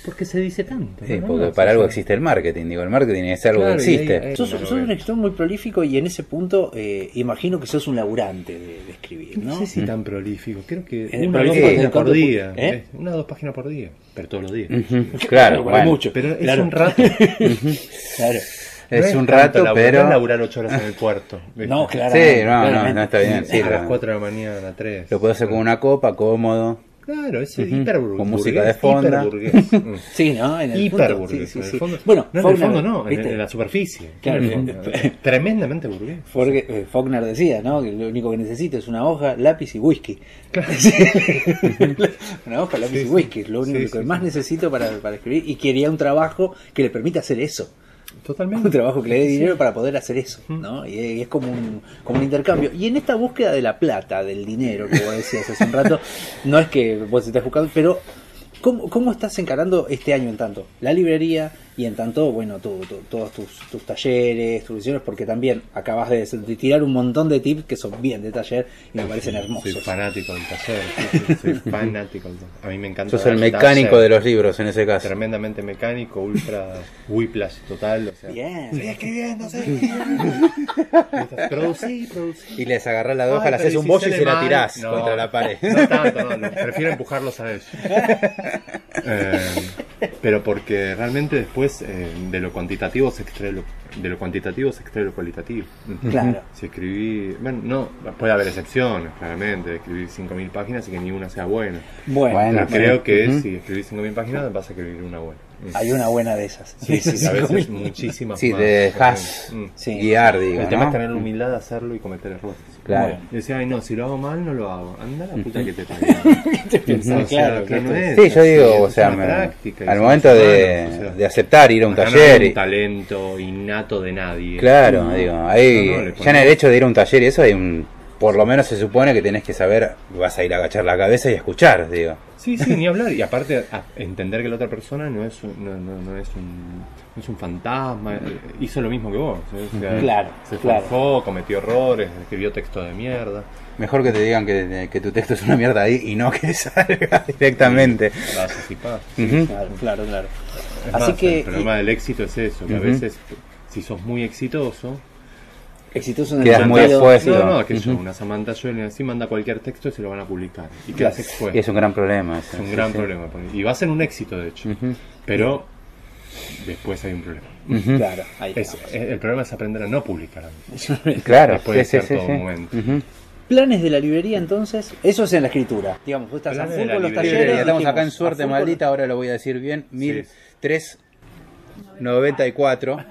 ¿Por qué se dice tanto? Sí, No, porque para algo existe el marketing, digo, el marketing es algo Claro, que existe. Sos, Una sos novela. un escritor muy prolífico y en ese punto eh, imagino que sos un laburante de, de escribir, No ¿no? sé si tan prolífico, creo que una o dos páginas por día. ¿eh? Una o dos páginas por día, pero todos los días. Claro, Bueno, bueno. mucho. Pero es Claro. un rato. Claro. Es No un rato, laburar, pero... No laburar ocho horas en el puerto. ¿viste? No, claro. Sí, no, no, claramente. no está bien. Sí, a las lo, 4 de la mañana, a 3. lo puedo hacer con una copa, cómodo. Claro, es Ujú, hiperburgués. con música de fondo. hiperburgués. Sí, ¿no? En el. Hiperburgués. Sí, sí, en el sí. fondo. Bueno, no, en el Faulkner, fondo no, en, ¿viste? en la superficie. Claro, En el fondo. Tremendamente burgués. Porque eh, Faulkner decía, ¿no? Que lo único que necesito es una hoja, lápiz y whisky. una hoja, lápiz Sí, y whisky. es Lo único Sí, que sí, más sí. necesito para, para escribir. Y quería un trabajo que le permita hacer eso. Totalmente. Un trabajo que le dé Sí. dinero para poder hacer eso, ¿no? Y es, y es como, un, como un intercambio. Y en esta búsqueda de la plata, del dinero que vos decías hace un rato, no es que vos estés buscando, pero ¿cómo, cómo estás encarando este año en tanto? La librería y en tanto, bueno, tu- tu- todos tus, tus talleres, tus lecciones, porque también acabas de, de tirar un montón de tips que son bien de taller y me parecen hermosos. Soy fanático del taller. soy fanático del taller. A mí me encanta. Sos el mecánico taller. de los libros en ese caso. Tremendamente mecánico, ultra whiplash total. O sea, Bien. Estoy escribiendo, producí, producí. Y les agarrás la hoja, le haces un bollo y se la tirás No, contra la pared. No tanto, no, no, prefiero empujarlos a ellos. Eh, pero porque realmente después eh, de lo cuantitativo se extrae lo, de lo cuantitativo se extrae lo cualitativo. Claro. Si escribí, bueno, no, puede haber excepciones, claramente, escribir 5.000 páginas y que ni una sea buena. Bueno, Pero Bueno, creo que si escribís 5.000 páginas vas a escribir una buena. Hay una buena de esas. Sí, sí, a veces 5.000. muchísimas Sí, más. te dejas Mm. Sí. guiar, digo, El tema ¿no? es tener la humildad de hacerlo y cometer errores. Claro. Y decía, ay no, si lo hago mal, no lo hago. Anda la puta que te parió. Te pensás, O sea, claro, que no es Sí, yo digo, o sea, me- práctica, al momento de, humanos, o sea. de aceptar ir a un Acá no taller, hay un talento innato de nadie. claro, No, digo, ahí, no, no, ya en el hecho de ir a un taller y eso hay un, por lo menos se supone que tenés que saber, vas a ir a agachar la cabeza y a escuchar, digo. Sí, sí, ni hablar. Y aparte, a- entender que la otra persona no es un, no, no, no es un, no es un fantasma. eh, Hizo lo mismo que vos. ¿eh? O sea, Claro, Se claro. forjó, cometió errores, escribió texto de mierda. Mejor que te digan que, que tu texto es una mierda ahí y no que salga directamente. Paz. Ujú. Claro, claro, claro. Es Así más, que- El problema del éxito es eso, que a veces, si sos muy exitoso. Exitoso en el Quedas muy expuesto. No, no, que yo, Ujú. una Samantha Joel así manda cualquier texto y se lo van a publicar. Y quedas expuesto. Y es un gran problema. eso, Es un sí, gran sí. problema. Y va a ser un éxito, de hecho. Ujú. Pero después hay un problema. Ujú. Claro, ahí Es- el problema es aprender a no publicar. Claro, Después de sí, sí, ser sí, todo sí. un momento. Planes de la librería entonces, eso es en la escritura. Digamos, vos estás a full de con los talleres. Estamos dijimos, acá en suerte maldita, ahora lo voy a decir bien. Sí. 1394.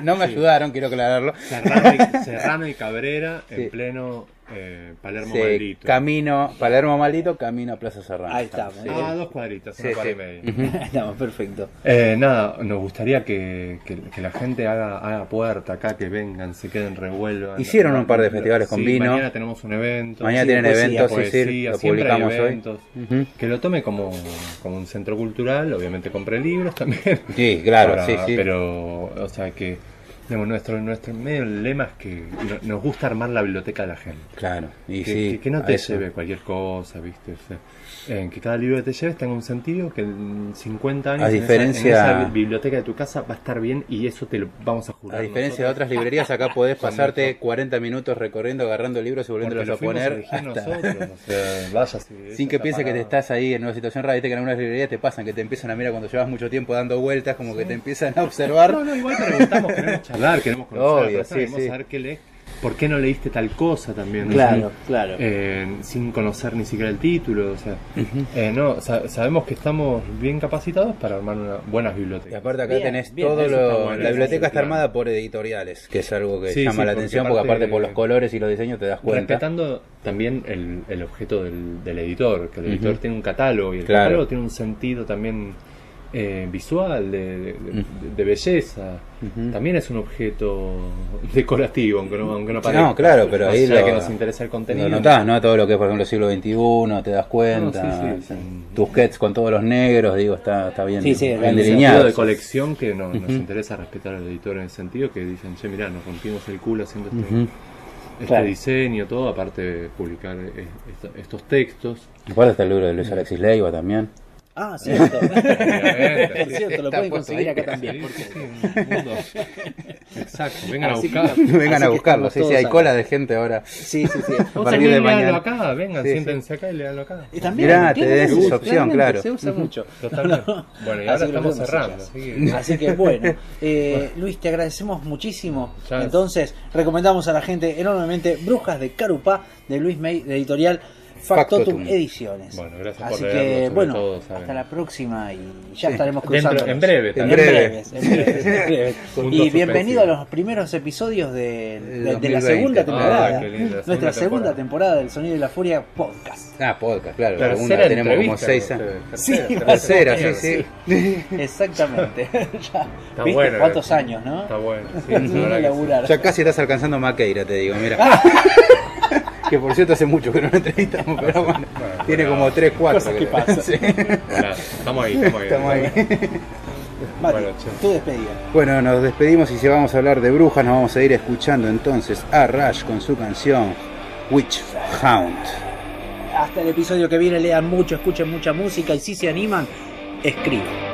no me ayudaron, quiero aclararlo. Serrano y, Serrano y Cabrera Sí. en pleno eh, Palermo Sí, maldito. camino, Palermo maldito, camino a Plaza Serrano. Ahí estamos. Sí. Ah, dos cuadritas, Sí, una cuadra y media. Estamos, perfecto. Eh, nada, nos gustaría que, que- que la gente haga, haga puerta acá, que vengan, se queden, revuelvan. Hicieron un par de festivales con Sí, vino. Mañana tenemos un evento. Mañana Sí, tienen poesía, eventos, sí, lo publicamos hoy. Que lo tome como, como un centro cultural, obviamente compre libros también. Sí, claro, Para- sí, sí. Pero, o sea que, digamos, nuestro, nuestro medio lema es que no- nos gusta armar la biblioteca de la gente. Claro, y que, sí. que- que no te lleve cualquier cosa, ¿viste? O sea, eh, que cada libro que te lleves tenga un sentido, que en 50 años A en esa- diferencia- en esa, biblioteca de tu casa va a estar bien y eso te lo vamos a jurar. A diferencia de nosotros. otras librerías, acá podés pasarte esto- 40 minutos recorriendo, agarrando libros y volviéndolos lo a poner. hasta- nosotros, o sea, vaya, si Sin que está piense que te estás ahí en una situación rara, viste que en algunas librerías te pasan, que te empiezan a mirar cuando llevas mucho tiempo dando vueltas, como que te empiezan a observar. No, no, igual preguntamos, charlar, queremos conocer a la Obvio, persona, sí, queremos sí. saber qué lees, por qué no leíste tal cosa también. ¿no? Claro, claro. Eh, sin conocer ni siquiera el título, o sea, eh, no, sa- sabemos que estamos bien capacitados para armar una, buenas Y bibliotecas. aparte acá Bien, tenés bien, todo lo... bueno, la biblioteca está armada por editoriales, que es algo que Sí, llama sí, la porque atención, porque aparte- aparte por los colores y los diseños te das cuenta. Respetando también el, el objeto del, del editor, que el editor Ujú. tiene un catálogo y el Claro. catálogo tiene un sentido también eh, visual, de, de- de- de belleza. También es un objeto decorativo, aunque no, aunque no parezca. No, claro, pero O ahí sea lo, que nos interesa el contenido. Lo notás, ¿no? Todo lo que es, por ejemplo, siglo XXI, te das cuenta. No, sí, sí, sí. Tus con todos los negros, digo, está, está bien, Sí, sí, bien el sentido delineado. de colección que no- nos interesa respetar al editor en el sentido que dicen, che, mirá, nos rompimos el culo haciendo este, este Claro. diseño, todo, aparte de publicar eh, esto- estos textos. Igual está el libro de Luis Alexis Leiva también. Ah, cierto. Es cierto, lo pueden conseguir ahí. acá también. Exacto, vengan a buscar. Vengan a buscarlo, sí, sí, hay cola de gente ahora. Sí, sí, sí. A partir de mañana. acá, vengan, Sí, sí. siéntense acá y léanlo acá. Y también, Mirá, te des esa opción, claro. Se usa mucho. Totalmente. Bueno, y ahora estamos cerrando. Así que, bueno, eh, Luis, te agradecemos muchísimo. Entonces, recomendamos a la gente enormemente Brujas de Carupá de Luis May, de editorial Factotum, Factotum. Ediciones. Bueno, gracias Así por que, bueno, todo, hasta la próxima y ya Sí. estaremos Dentro- cruzando. en breve, En breve. en. Punto Y bienvenido a los primeros episodios de, de- de la 2020. segunda temporada. Ah, qué lindo, la Nuestra segunda temporada. temporada del Sonido de la Furia podcast. Ah, podcast, claro. segunda tenemos como seis años. Sí, Tercera, sí, sí. Exactamente. Ya, ¿Viste bueno, cuántos años, no? Está bueno. Sí, laburar. Ya casi estás alcanzando Maqueira, te digo, mira. Que por cierto hace mucho que no lo entrevistamos, pero bueno, Bueno, tiene como 3, 4. Cosas que. Bueno, estamos ahí, estamos ahí. Estamos ahí. Mati, Bueno, che. tu despedida. Bueno, nos despedimos y si vamos a hablar de brujas, nos vamos a ir escuchando entonces a Rush con su canción Witch Hound. Hasta el episodio que viene, lean mucho, escuchen mucha música y si se animan, escriban.